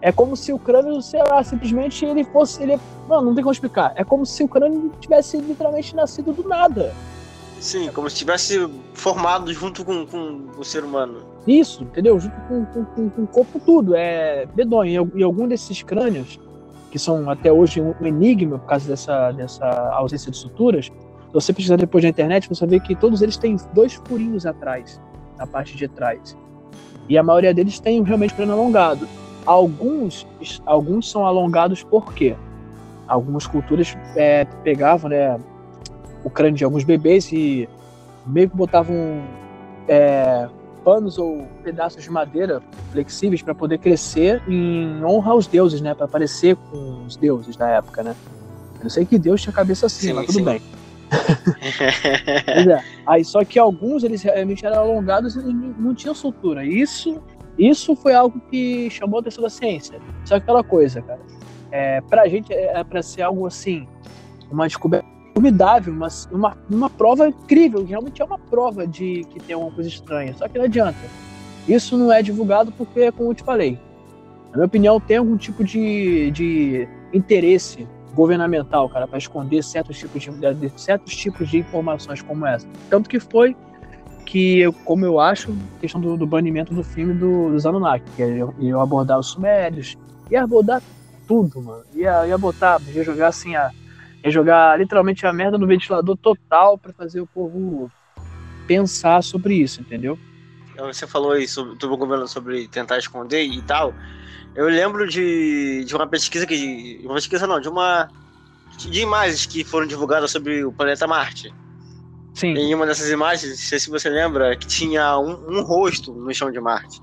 É como se o crânio, sei lá, simplesmente ele fosse. Ele, mano, não tem como explicar. É como se o crânio tivesse literalmente nascido do nada. Sim, como se tivesse formado junto com, com o ser humano. Isso, entendeu? Junto com, com, com o corpo tudo. É medonho. E, algum desses crânios, que são até hoje um enigma por causa dessa, dessa ausência de suturas, se você pesquisar depois na internet, você vai ver que todos eles têm dois furinhos atrás, na parte de trás. E a maioria deles tem realmente crânio alongado. Alguns, alguns são alongados por quê? Algumas culturas é, pegavam né, o crânio de alguns bebês e meio que botavam é, panos ou pedaços de madeira flexíveis para poder crescer em honra aos deuses, né? Para parecer com os deuses da época, né? Eu não sei que Deus tinha cabeça assim, sim, mas tudo sim. bem. [laughs] é. Aí só que alguns eles realmente eram alongados e não tinham soltura. Isso, isso foi algo que chamou a atenção da ciência. Só que aquela coisa, cara, é, pra gente é, é para ser algo assim, uma descoberta formidável, uma, uma, uma prova incrível, realmente é uma prova de que tem alguma coisa estranha. Só que não adianta. Isso não é divulgado porque, como eu te falei, na minha opinião, tem algum tipo de, de interesse governamental, cara, para esconder certos tipos de, certos tipos de informações como essa. Tanto que foi que, eu, como eu acho, questão do, do banimento do filme do, Anunnaki, que ia abordar os Sumérios, ia abordar tudo, mano. Ia, ia botar, ia jogar assim, a, ia jogar literalmente a merda no ventilador total para fazer o povo pensar sobre isso, entendeu? Então, você falou aí sobre o governo sobre tentar esconder e tal. Eu lembro de, de uma pesquisa que. Uma pesquisa não, de uma. De imagens que foram divulgadas sobre o planeta Marte. Sim. Em uma dessas imagens, não sei se você lembra, que tinha um, um rosto no chão de Marte.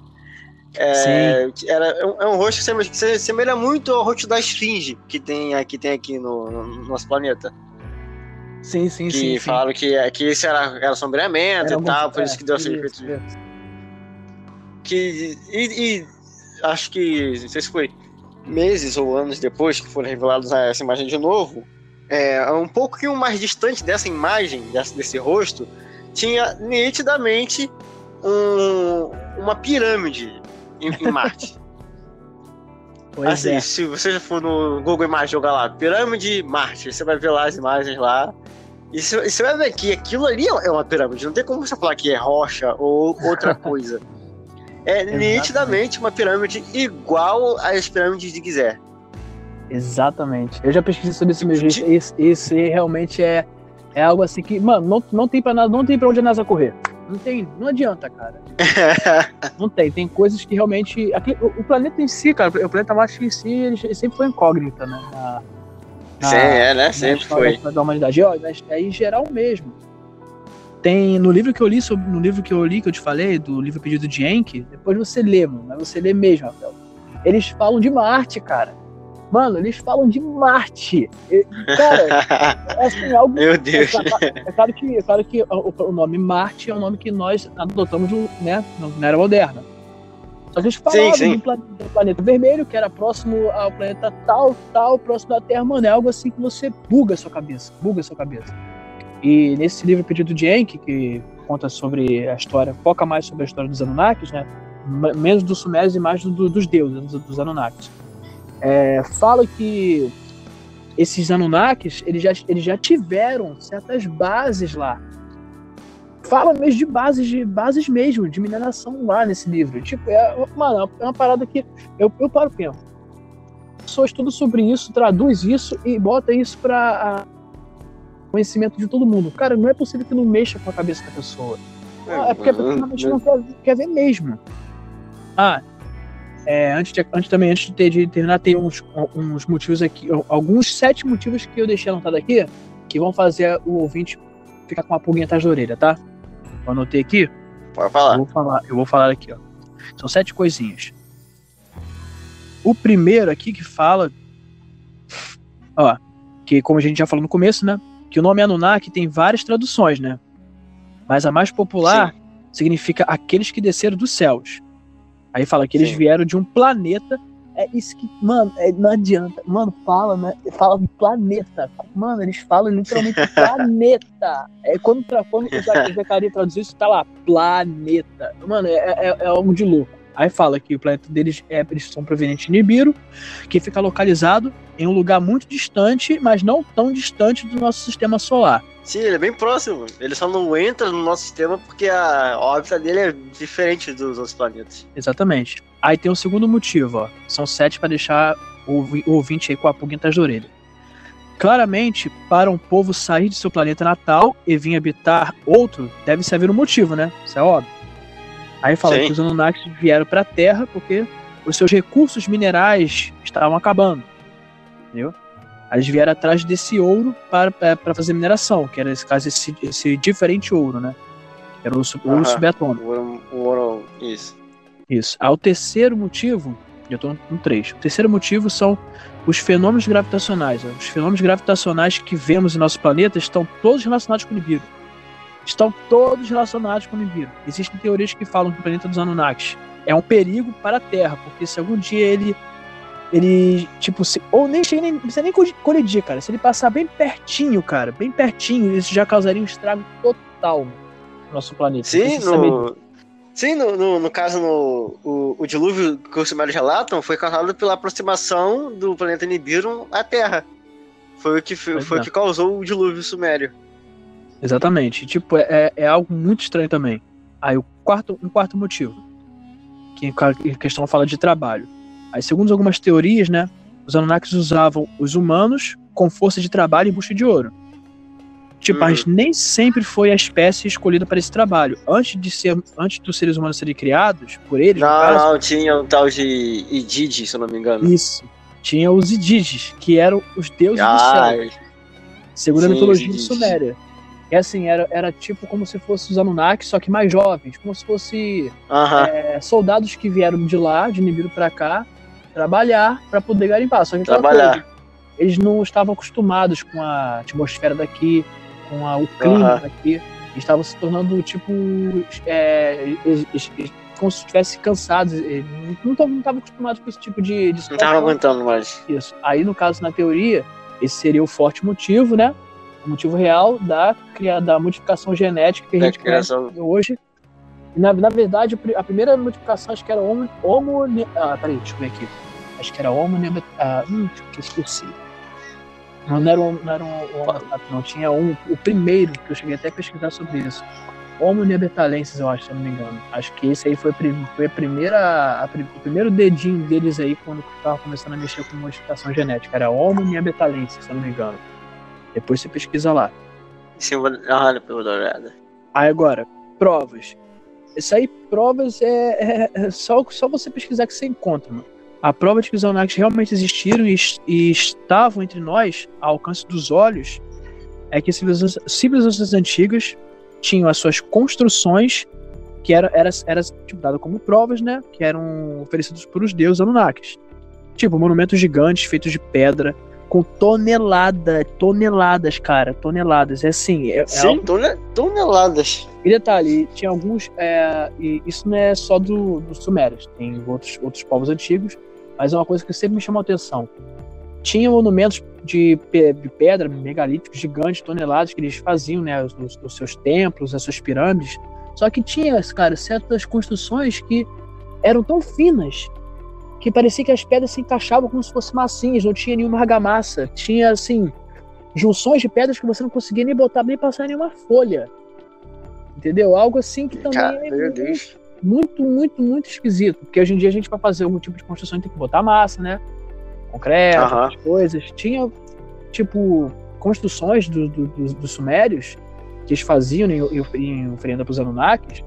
É. Era, é, um, é um rosto que se semelha muito ao rosto da esfinge que tem aqui, tem aqui no, no nosso planeta. Sim, sim, que sim. Que falaram que, que esse era, era sombreamento era e tal, por isso que deu esse efeito. Que, e, e acho que, não sei se foi meses ou anos depois que foram revelados essa imagem de novo, é, um que mais distante dessa imagem, desse, desse rosto, tinha nitidamente um, uma pirâmide em, em Marte. [laughs] Pois assim, é. se você for no Google Imagens jogar lá, pirâmide Marte, você vai ver lá as imagens lá. E você vai ver que aquilo ali é uma pirâmide. Não tem como você falar que é rocha ou outra [laughs] coisa. É nitidamente uma pirâmide igual às pirâmides de Gizé. Exatamente. Eu já pesquisei sobre isso mesmo. Isso, isso realmente é, é algo assim que, mano, não, não tem para nada, não tem para onde a NASA correr. Não tem, não adianta, cara. [laughs] não tem, tem coisas que realmente. Aqui, o, o, planeta em si, cara, o planeta Marte em si, ele, ele sempre foi incógnita, né? Na, na, Sim, é, né? Sempre foi. Da humanidade. Ó, mas é em geral mesmo. Tem no livro que eu li sobre no livro que eu li que eu te falei do livro pedido de Enki, depois você lê, mano, mas você lê mesmo, Rafael. Eles falam de Marte, cara. Mano, eles falam de Marte. Cara, [laughs] é assim, algo. Meu Deus. É, é, claro que, é claro que o, nome Marte é um nome que nós adotamos né, na era moderna. Só que eles falavam sim, sim. Do, planeta, do, planeta, vermelho, que era próximo ao planeta tal, tal, próximo da Terra, mano. É algo assim que você buga a sua cabeça. Buga a sua cabeça. E nesse livro Pedido de Enki, que conta sobre a história, foca mais sobre a história dos Anunnakis, né? menos dos Sumérios e mais do, dos deuses, dos, dos Anunnakis. É, fala que esses Anunnakis eles já, eles já tiveram certas bases lá. Fala mesmo de bases, de bases mesmo, de mineração lá nesse livro. Tipo, é, mano, é uma parada que eu, eu paro tempo. Pessoa estuda sobre isso, traduz isso e bota isso para conhecimento de todo mundo. Cara, não é possível que não mexa com a cabeça da pessoa. É, é porque a pessoa realmente não quer, quer ver mesmo. Ah, é, antes, de, antes também, antes de, de, terminar, tem uns, uns motivos aqui, alguns sete motivos que eu deixei anotado aqui, que vão fazer o ouvinte ficar com uma pulguinha atrás da orelha, tá? Eu anotei aqui. Pode falar. Eu vou falar, eu vou falar aqui, ó. São sete coisinhas. O primeiro aqui que fala, ó, que como a gente já falou no começo, né? que o nome Anunnaki tem várias traduções, né? Mas a mais popular Sim. significa aqueles que desceram dos céus. Aí fala que eles Sim. vieram de um planeta. É isso que, mano, é, não adianta. Mano, fala, né? Fala do planeta. Mano, eles falam literalmente [laughs] planeta. É quando, quando o [laughs] Zacarias traduz isso, tá lá, planeta. Mano, é, é, é algo de louco. Aí fala que o planeta deles é, eles são provenientes de Nibiru, que fica localizado em um lugar muito distante, mas não tão distante do nosso sistema solar. Sim, ele é bem próximo. Ele só não entra no nosso sistema porque a órbita dele é diferente dos outros planetas. Exatamente. Aí tem o um segundo motivo, ó. São sete para deixar o, ouvinte aí com a pulguinha atrás da orelha. Claramente, para um povo sair de seu planeta natal e vir habitar outro, deve se haver um motivo, né? Isso é óbvio. Aí fala Sim. que os Anunnakis vieram para a Terra porque os seus recursos minerais estavam acabando. Entendeu? Eles vieram atrás desse ouro para, para fazer mineração, que era, nesse caso, esse, esse diferente ouro, né? Era o, o ouro subatômico. O ouro, o ouro, isso. Isso. Aí o terceiro motivo, eu estou no 3. O terceiro motivo são os fenômenos gravitacionais. Os fenômenos gravitacionais que vemos em nosso planeta estão todos relacionados com o Nibiru estão todos relacionados com o Nibiru. Existem teorias que falam que o planeta dos Anunnakis é um perigo para a Terra, porque se algum dia ele ele, tipo, se, ou nem chega nem, precisa nem colidir, cara. Se ele passar bem pertinho, cara, bem pertinho, isso já causaria um estrago total no nosso planeta. Sim, no, sim no, no, no, caso, no, o, o dilúvio que os sumérios relatam foi causado pela aproximação do planeta Nibiru à Terra. Foi o que, foi, foi o que causou o dilúvio sumério. Exatamente. Tipo, é, é algo muito estranho também. Aí o quarto, um quarto motivo, que a questão fala de trabalho Aí, segundo algumas teorias, né, os Anunnakis usavam os humanos com força de trabalho em busca de ouro. Tipo, a gente nem sempre foi a espécie escolhida para esse trabalho. Antes de ser, antes dos seres humanos serem criados por eles. Não, caso, não, tinha um tal de Idid, se eu não me engano. Isso. Tinha os Idides, que eram os deuses ah, do céu. Segundo sim, a mitologia Suméria. E assim, era, era tipo como se fosse os Anunnaki, só que mais jovens, como se fosse -huh. é, soldados que vieram de lá, de Nibiru para cá, trabalhar para poder garimpar. Só que trabalhar. Coisa, eles não estavam acostumados com a atmosfera daqui, com a, o clima uhum. daqui. estavam se tornando, tipo, é, como se estivessem cansados. Não estavam acostumados com esse tipo de, de Não estavam aguentando mais. Isso. Aí, no caso, na teoria, esse seria o forte motivo, né? O motivo real da, da modificação genética que a gente conhece hoje. Na, na verdade, a primeira modificação acho que era homo. homo ah, peraí, deixa eu ver aqui acho que era Homo. Ah, hum, que esqueci. Não, não era um, não era um, um não. Tinha um, o primeiro, que eu cheguei até a pesquisar sobre isso. Homo neanderthalensis, eu acho, se eu não me engano. Acho que esse aí foi, foi a primeira, a, o primeiro dedinho deles aí quando estava começando a mexer com modificação genética. Era Homo neanderthalensis, se eu não me engano. Depois você pesquisa lá. Sim, vou dar uma olhada. Aí agora, provas. Isso aí, provas é, é, é, só, só você pesquisar que você encontra, mano. A prova de que os Anunnakis realmente existiram e, e, estavam entre nós, ao alcance dos olhos, é que civilizações, civilizações antigas tinham as suas construções que era, era, era tipo, dado como provas, né? Que eram oferecidos por os deuses Anunnakis. Tipo, monumentos gigantes feitos de pedra, com tonelada, toneladas, cara, toneladas. É assim. É, é Sim, algo... toneladas. E detalhe, tinha alguns. É, e isso não é só do, dos Sumérios, tem outros, outros povos antigos mas é uma coisa que sempre me chamou a atenção. Tinha monumentos de, pedra, megalíticos, gigantes, toneladas, que eles faziam, né, os, os seus templos, as suas pirâmides. Só que tinha, cara, certas construções que eram tão finas que parecia que as pedras se encaixavam como se fossem massinhas, não tinha nenhuma argamassa. Tinha, assim, junções de pedras que você não conseguia nem botar, nem passar nenhuma folha. Entendeu? Algo assim que também Cara, é meu Deus muito, muito, muito esquisito. Porque hoje em dia a gente, para fazer algum tipo de construção, tem que botar massa, né? Concreto, uhum. coisas. Tinha, tipo, construções dos do, do, do Sumérios que eles faziam em, em oferenda para os Anunnakis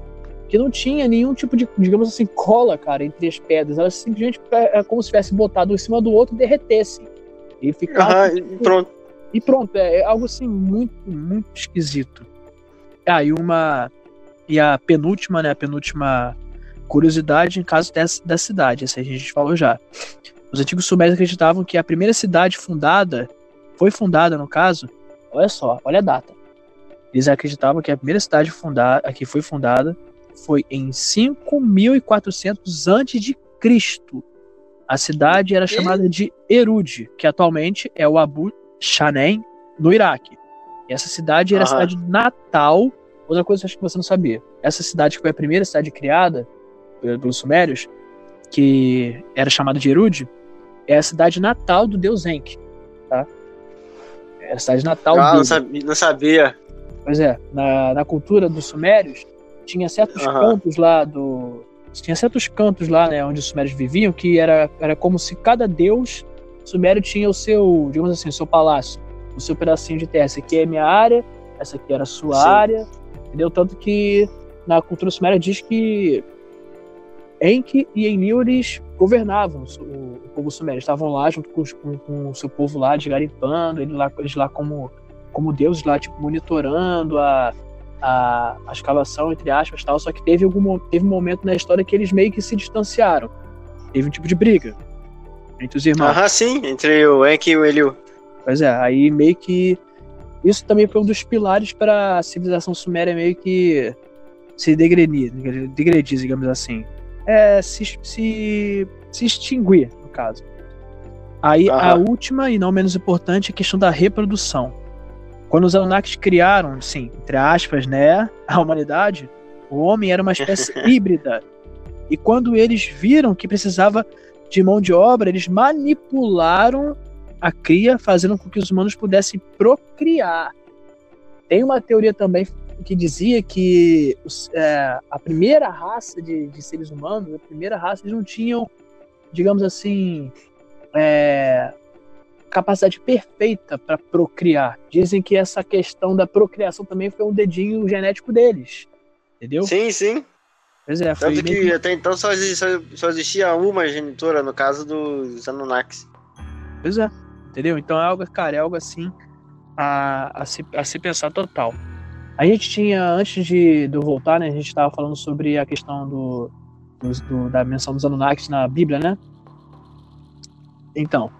que não tinha nenhum tipo de, digamos assim, cola, cara, entre as pedras. Elas simplesmente é, é como se tivesse botado um em cima do outro e derretesse. E ficava. Uhum, e pronto. E pronto, é, é algo assim muito, muito esquisito. Ah, e uma e a penúltima, né, a penúltima curiosidade em caso dessa, da cidade, essa a gente falou já. Os antigos sumérios acreditavam que a primeira cidade fundada, foi fundada no caso, olha só, olha a data. Eles acreditavam que a primeira cidade fundada, que foi fundada foi em 5400 antes de Cristo. A cidade era chamada de Erud, que atualmente é o Abu Shanem, no Iraque. E essa cidade era a cidade natal Outra coisa que acho que você não sabia. Essa cidade que foi a primeira cidade criada pelos Sumérios, que era chamada de Erud, é a cidade natal do deus Enki, tá? É a cidade natal ah, dele. Não sabia, não sabia. Pois é, na, na cultura dos Sumérios, tinha certos uhum. cantos lá do... Tinha certos cantos lá, né, onde os Sumérios viviam, que era, era como se cada deus Sumério tinha o seu, digamos assim, o seu palácio, o seu pedacinho de terra. Essa aqui é a minha área, essa aqui era a sua Sim. área, Entendeu? Tanto que na cultura suméria diz que Enki e Enlil eles governavam o, o povo sumério. Estavam lá junto com, com, com, o seu povo lá, desgarimpando, eles lá, eles lá como, como deuses lá, tipo, monitorando a, a, a escavação, entre aspas, tal. Só que teve, algum, teve um momento na história que eles meio que se distanciaram. Teve um tipo de briga entre os irmãos. Ah, sim, entre o Enki e o Enlil. Pois é, aí meio que isso também foi um dos pilares para a civilização suméria meio que se degredir, degredir digamos assim. É, se, se, se extinguir, no caso. Aí a última e não menos importante é a questão da reprodução. Quando os Anunnakis criaram, sim, entre aspas, né, a humanidade, o homem era uma espécie [laughs] híbrida. E quando eles viram que precisava de mão de obra, eles manipularam a cria, fazendo com que os humanos pudessem procriar. Tem uma teoria também que dizia que é, a primeira raça de, de seres humanos, a primeira raça, eles não tinham, digamos assim, é, capacidade perfeita para procriar. Dizem que essa questão da procriação também foi um dedinho genético deles. Entendeu? Sim, sim. Pois é, Tanto que até então só existia, só existia uma genitora, no caso dos Anunnakis. Pois é, entendeu? Então é algo, cara, é algo assim a, a, se, a se pensar total. A gente tinha, antes de, de eu voltar, né, a gente estava falando sobre a questão do, dos- do- da menção dos Anunnakis na Bíblia, né? Então,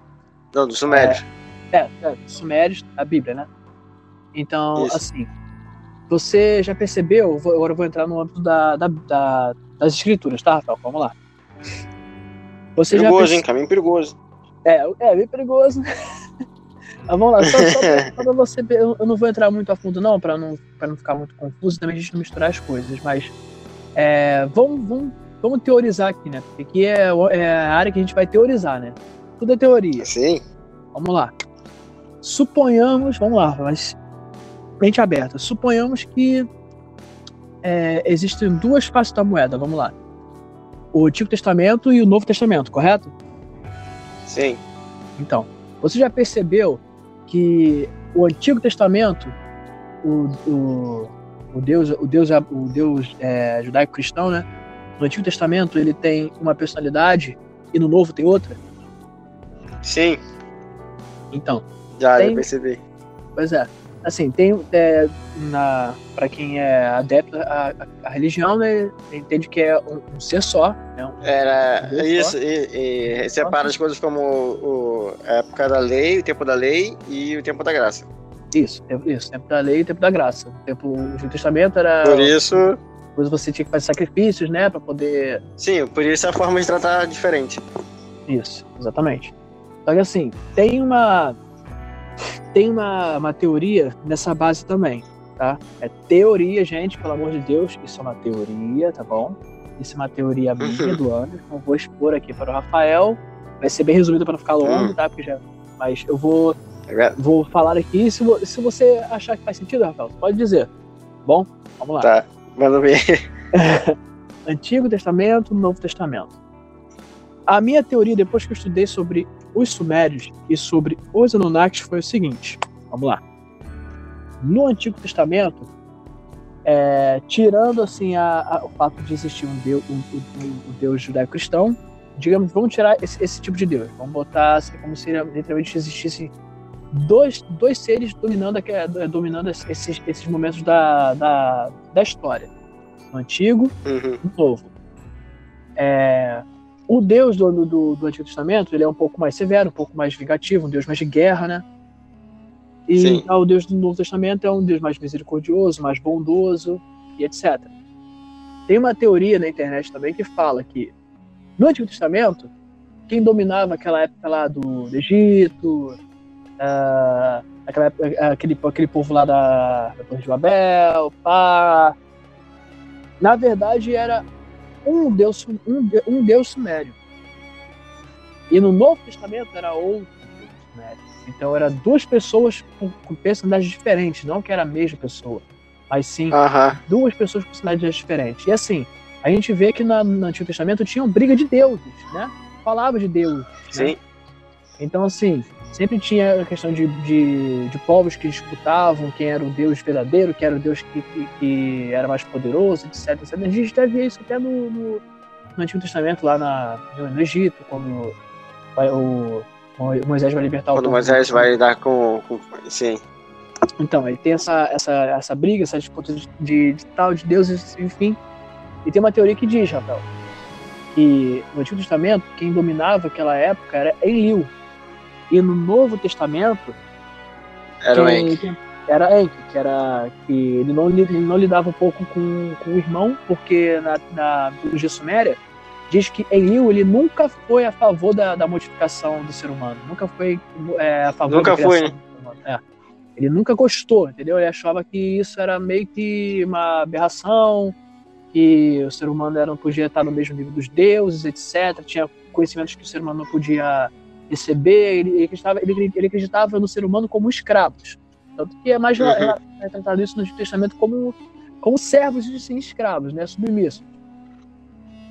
Não, dos Sumérios. é, é Sumérios, a Bíblia, né? Então, Isso. assim, você já percebeu, vou- agora eu vou entrar no âmbito da, da- da- das escrituras, tá, Rafael? Vamos lá. Você já perigoso, perce- hein? Caminho perigoso. É, é bem perigoso. [laughs] Mas vamos lá, só, só, pra, [laughs] só pra você. ver, Eu, eu não vou entrar muito a fundo, não, pra não, pra não ficar muito confuso, também a gente não misturar as coisas, mas é, vamos, vamos, vamos teorizar aqui, né? Porque aqui é, é a área que a gente vai teorizar, né? Tudo é teoria. Sim. Vamos lá. Suponhamos, vamos lá, mas mente aberta. Suponhamos que é, existem duas faces da moeda, vamos lá. O Antigo Testamento e o Novo Testamento, correto? Sim. Então, você já percebeu que o Antigo Testamento, o, o, o Deus, o Deus, o Deus é, judaico-cristão, né? No Antigo Testamento ele tem uma personalidade e no Novo tem outra. Sim. Então, Já, Tem- já percebi. pois é. Assim, tem é, na para quem é adepto à, à religião, né, entende que é um, um ser só, né? Um, Era Deus isso, e, e separa as coisas como o, a época da lei, o tempo da lei e o tempo da graça. isso, isso, tempo da lei e tempo da graça. O tempo o Antigo Testamento era Por isso, depois você tinha que fazer sacrifícios, né, para poder sim, por isso é a forma de tratar diferente. Isso, exatamente. Só que assim, tem uma tem uma, uma teoria nessa base também, tá? É teoria, gente, pelo amor de Deus, isso é uma teoria, tá bom? Isso é uma teoria minha do ano, não vou expor aqui para o Rafael, vai ser bem resumido para não ficar longo, Hum. tá? Porque já, mas eu vou Tá vendo? vou falar aqui, se, se você achar que faz sentido, Rafael, pode dizer. Bom, vamos lá. Tá, manda ver. [laughs] Antigo Testamento, Novo Testamento. A minha teoria, depois que eu estudei sobre os Sumérios e sobre os Anunnakis, foi o seguinte: vamos lá. No Antigo Testamento, é, tirando assim a- a- o fato de existir um Deus, um, um- um Deus judaico-cristão, digamos, vamos tirar esse, esse tipo de Deus. Vamos botar assim, como se literalmente existissem dois, dois seres dominando, dominando esses, esses momentos da, da, da história. No Antigo Uhum. novo. É, o Deus do, do, do Antigo Testamento ele é um pouco mais severo, um pouco mais vingativo, um Deus mais de guerra, né? E Sim. já o Deus do Novo Testamento é um Deus mais misericordioso, mais bondoso e etc. Tem uma teoria na internet também que fala que no Antigo Testamento quem dominava aquela época lá do, Egito, ah, aquela época- aquele, aquele povo lá da, da Torre de Babel, pá, na verdade era um deus, um, um deus sumério. E no Novo Testamento era outro deus sumério. Então era duas pessoas com, com personalidades diferentes, não que era a mesma pessoa, mas sim Aham. duas pessoas com personalidades diferentes. E assim, a gente vê que na- no Antigo Testamento tinham briga de deuses, né? Falava de deuses. né? Sim. Então, assim, sempre tinha a questão de, de, de povos que disputavam quem era o Deus verdadeiro, quem era o Deus que, que, que era mais poderoso, etc, etc. A gente até vê isso até no, no, no Antigo Testamento, lá na, no, Egito, quando o, o Moisés vai libertar o Quando povo. Moisés vai lidar com, com. Sim. Então, aí tem essa, essa, essa briga, essa disputa de, de, de tal, de deuses, enfim. E tem uma teoria que diz, Rafael, que no Antigo Testamento, quem dominava aquela época era Enlil. E no Novo Testamento, Era o quem- Enki. quem- Era Enki, que era que ele não, ele não lidava um pouco com, com o irmão, porque na, na mitologia suméria, diz que Enlil ele nunca foi a favor da, da modificação do ser humano, nunca foi é, a favor Nunca da foi. do ser humano. É. Ele nunca gostou, entendeu? Ele achava que isso era meio que uma aberração, que o ser humano era, não podia estar no mesmo nível dos deuses, etc. Tinha conhecimentos que o ser humano não podia receber. Ele, ele, acreditava, ele, ele acreditava no ser humano como escravos. Tanto que é mais Uhum. é, é tratado isso no Antigo Testamento como, como servos e sim escravos, né? Submissos.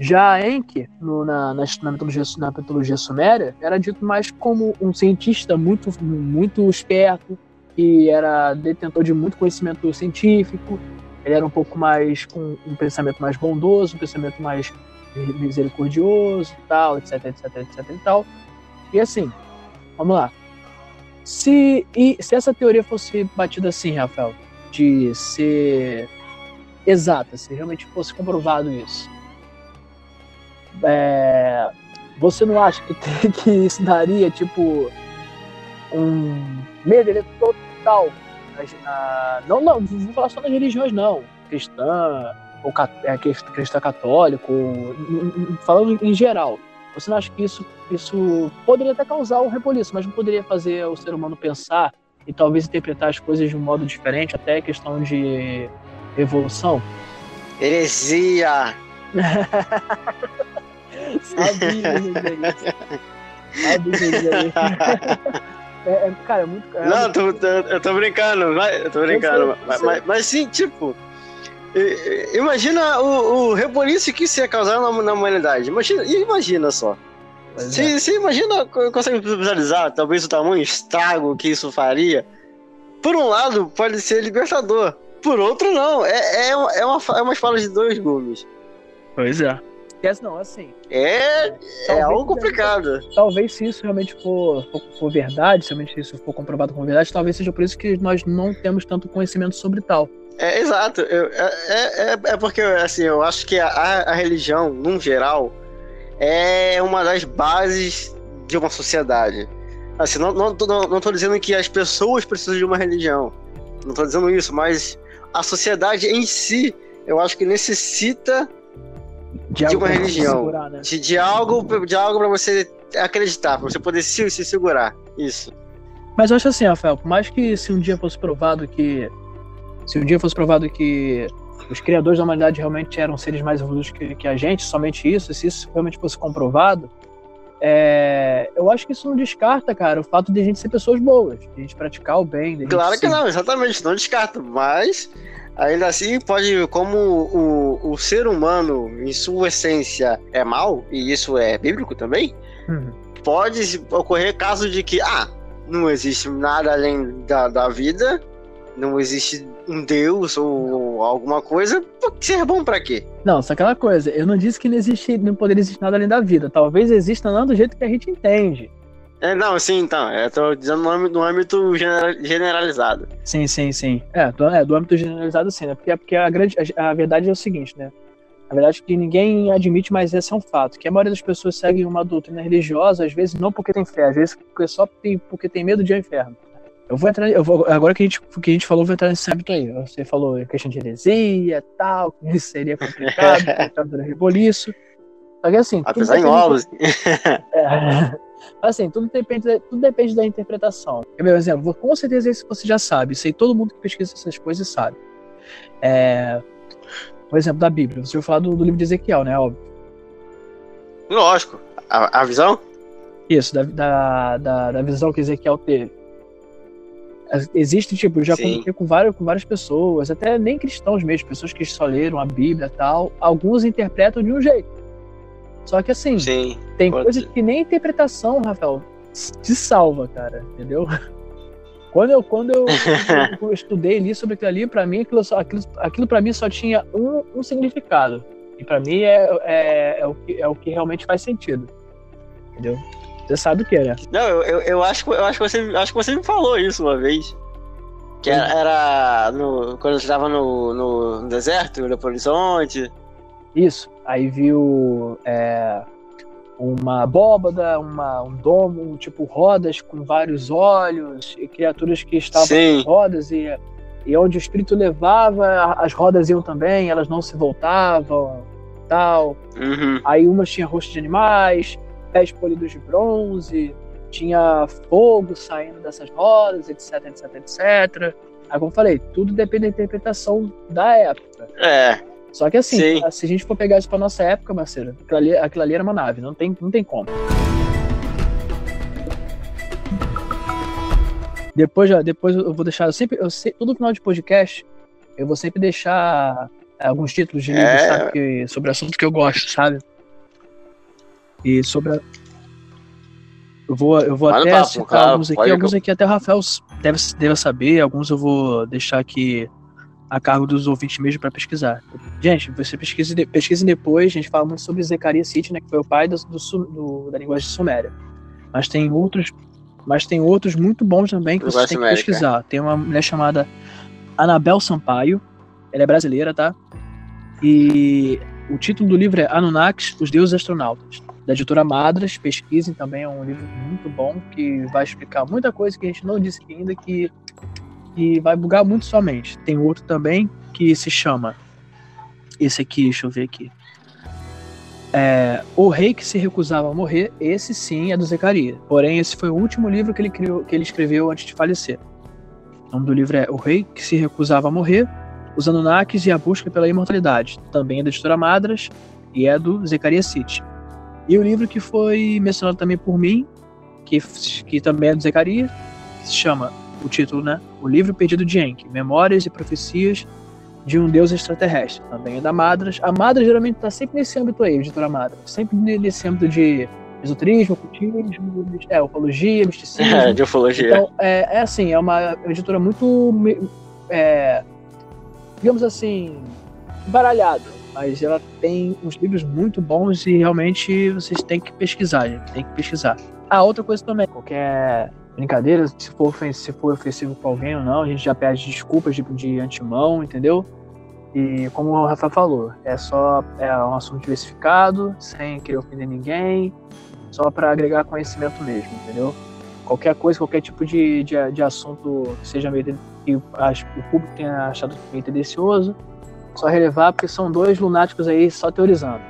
Já Enki, no, na, na, na, mitologia, na mitologia suméria, era dito mais como um cientista muito, muito esperto, que era detentor de muito conhecimento científico, ele era um pouco mais com um pensamento mais bondoso, um pensamento mais misericordioso, tal, etc, etc, etc e tal. E assim, vamos lá. Se, e, se essa teoria fosse batida assim, Rafael, de ser exata, se realmente fosse comprovado isso, é, você não acha que, [laughs] que isso daria, tipo, um medo total? Na, não, não, vou falar só nas religiões, não. Cristã, ou é, cristã católico, falando em geral. Você não acha que isso, isso poderia até causar um reboliço, mas não poderia fazer o ser humano pensar e talvez interpretar as coisas de um modo diferente, até questão de evolução? Heresia! [laughs] Sabia. Sabia. [laughs] É, é, cara, é muito. É não, tô, tô, eu tô brincando, vai, eu tô brincando. Eu sei, mas, mas, mas, sim, tipo. Imagina o, o reboliço que isso ia causar na, na humanidade. Imagina, imagina só. Você, é. imagina, consegue visualizar talvez o tamanho estrago que isso faria? Por um lado, pode ser libertador. Por outro, não. É, é, uma, é, uma, é uma espada de dois gumes. Pois é. Não, assim. É, é algo complicado. Talvez se isso realmente for, for, for, verdade, se realmente isso for comprovado como verdade, talvez seja por isso que nós não temos tanto conhecimento sobre tal. É, exato. Eu, é, é, é porque, assim, eu acho que a, a religião, num geral, é uma das bases de uma sociedade. Assim, não, não, não, não tô dizendo que as pessoas precisam de uma religião. Não tô dizendo isso, mas a sociedade em si, eu acho que necessita de, de uma religião. Segurar, né? de, de, algo, de algo para você acreditar, para você poder se, se segurar. Isso. Mas eu acho assim, Rafael, por mais que se um dia fosse provado que. Se um dia fosse provado que os criadores da humanidade realmente eram seres mais evoluídos que, que a gente, somente isso, se isso realmente fosse comprovado, é, eu acho que isso não descarta, cara, o fato de a gente ser pessoas boas, de a gente praticar o bem. Claro que não, exatamente, não descarta, mas ainda assim pode, como o, o ser humano, em sua essência, é mal, e isso é bíblico também, uhum. pode ocorrer caso de que, ah, não existe nada além da, da vida, não existe um Deus ou alguma coisa, ser bom para quê? Não, só aquela coisa, eu não disse que não existe, não poderia existir nada além da vida. Talvez exista não do jeito que a gente entende. É, não, sim, então. Eu tô dizendo no âmbito, no âmbito generalizado. Sim, sim, sim. É, do, é, do âmbito generalizado, sim, né? Porque, porque a, grande, a, a verdade é o seguinte, né? A verdade é que ninguém admite, mas esse é um fato. Que a maioria das pessoas seguem uma doutrina religiosa, às vezes não porque tem fé, às vezes porque só tem, porque tem medo de ir ao inferno. Eu vou entrar, eu vou, agora que a, gente, que a gente falou, eu vou entrar nesse âmbito aí. Você falou em questão de heresia e tal, [laughs] que isso seria complicado, [laughs] por reboliço. Só que assim. Apesar em ovos. [laughs] É, assim, tudo depende, tudo depende da interpretação. Um exemplo? Com certeza isso você já sabe. Aí todo mundo que pesquisa essas coisas sabe. É, por exemplo, da Bíblia. Você vai falar do, do livro de Ezequiel, né? Óbvio. Lógico. A, a visão? Isso, da, da, da, da visão que Ezequiel teve. Existe, tipo, já comentei com várias, com várias pessoas, até nem cristãos mesmo, pessoas que só leram a Bíblia e tal. Alguns interpretam de um jeito. Só que assim, Sim, tem coisas que nem interpretação, Rafael, te salva, cara, entendeu? [laughs] Quando eu, quando eu, [laughs] eu estudei ali sobre aquilo ali, pra mim, aquilo, aquilo, aquilo pra mim só tinha um, um significado. E pra mim é, é, é, o que, é o que realmente faz sentido. Entendeu? Você sabe o que é, né? Não, eu, eu, eu, acho, eu acho, que você, acho que você me falou isso uma vez. Que era, era no, quando eu estava no, no, deserto, no Horizonte. Isso. Aí viu é, uma abóbada, uma, um domo, tipo rodas com vários olhos, e criaturas que estavam Sim. rodas, e, e onde o espírito levava, as rodas iam também, elas não se voltavam. tal. Uhum. Aí umas tinha rosto de animais, pés polidos de bronze, tinha fogo saindo dessas rodas, etc, etc, etc. Aí, como eu falei, tudo depende da interpretação da época. É, Só que assim, Sim. se a gente for pegar isso pra nossa época, parceiro, aquilo ali, aquilo ali era uma nave, não tem, não tem como. Depois, já- depois eu vou deixar, eu sempre, eu sei, todo final de podcast, eu vou sempre deixar alguns títulos de livros, É. sobre assuntos que eu gosto, sabe? E sobre a... Eu vou, eu vou até papo, citar cara, alguns aqui, alguns que aqui até o Rafael deve, deve saber, alguns eu vou deixar aqui a cargo dos ouvintes mesmo para pesquisar. Gente, você pesquise, pesquisem depois, a gente fala muito sobre Zecaria City, né, que foi o pai do, do do- da linguagem suméria. Mas tem outros, mas tem outros muito bons também que vocês têm que pesquisar. Tem uma mulher chamada Anabel Sampaio, ela é brasileira, tá? E o título do livro é Anunnakis, os deuses astronautas, da editora Madras. Pesquisem também, é um livro muito bom que vai explicar muita coisa que a gente não disse ainda que, que vai bugar muito sua mente. Tem outro também que se chama esse aqui, deixa eu ver aqui. É, o Rei que se recusava a morrer, esse sim é do Zecaria. Porém, esse foi o último livro que ele, criou, que ele escreveu antes de falecer. O nome do livro é O Rei que se recusava a morrer, os Anunnakis e a busca pela imortalidade. Também é da editora Madras e é do Zecaria City. E o livro que foi mencionado também por mim, que, que também é do Zecaria, que se chama, o título, né? O Livro Perdido de Enki, Memórias e Profecias de um Deus Extraterrestre. Também é da Madras. A Madras geralmente está sempre nesse âmbito aí, a editora Madras. Sempre nesse âmbito de esoterismo, ocultismo, é, ufologia, misticismo. é, [laughs] de ufologia. Então, é, é assim, é uma editora muito, é, digamos assim, baralhada, mas ela tem uns livros muito bons e realmente vocês têm que pesquisar, gente, tem que pesquisar. Ah, outra coisa também, qualquer brincadeira, se for, ofen- se for ofensivo com alguém ou não, a gente já pede desculpas de, de antemão, entendeu? E como o Rafa falou, é só é um assunto diversificado, sem querer ofender ninguém, só para agregar conhecimento mesmo, entendeu? qualquer coisa, qualquer tipo de, de, de assunto que seja meio que o público tenha achado meio tendencioso, só relevar porque são dois lunáticos aí só teorizando.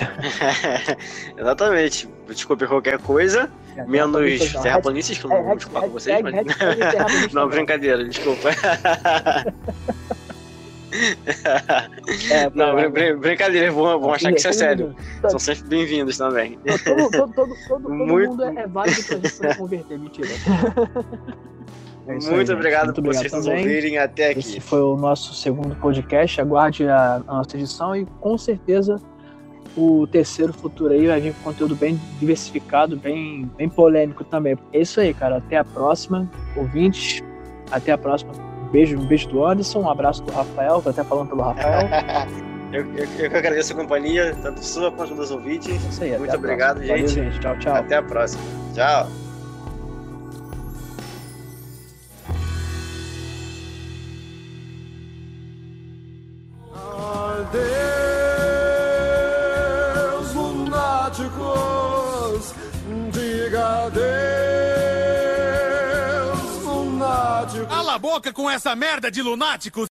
[laughs] Exatamente. Desculpe qualquer coisa, menos Não, terraplanistas, que eu é, não vou hashtag- desculpar com vocês, mas... [laughs] Não, brincadeira, desculpa. É, [laughs] Não, pra- brin- brin- brincadeira, vão, vão achar que isso é todo sério. São sempre bem-vindos também. Todo, todo, todo, todo, Muito- mundo é válido pra gente converter, mentira. É aí, Muito gente. obrigado Muito por obrigado vocês nos também. ouvirem até Esse aqui. foi o nosso segundo podcast. Aguarde a, a nossa edição e com certeza o terceiro futuro aí vai vir com conteúdo bem diversificado, bem, bem polêmico também. É isso aí, cara. Até a próxima, ouvintes. Até a próxima. Um beijo, um beijo do Anderson, um abraço do Rafael, tô até falando pelo Rafael. [laughs] Eu, eu, eu que agradeço a companhia, tanto sua quanto dos ouvintes. É isso aí, Muito obrigado, próxima. Valeu, gente. gente. Tchau, tchau. Até a próxima. Tchau. Adeus, lunáticos, diga adeus, lunáticos. Cala a boca com essa merda de lunáticos!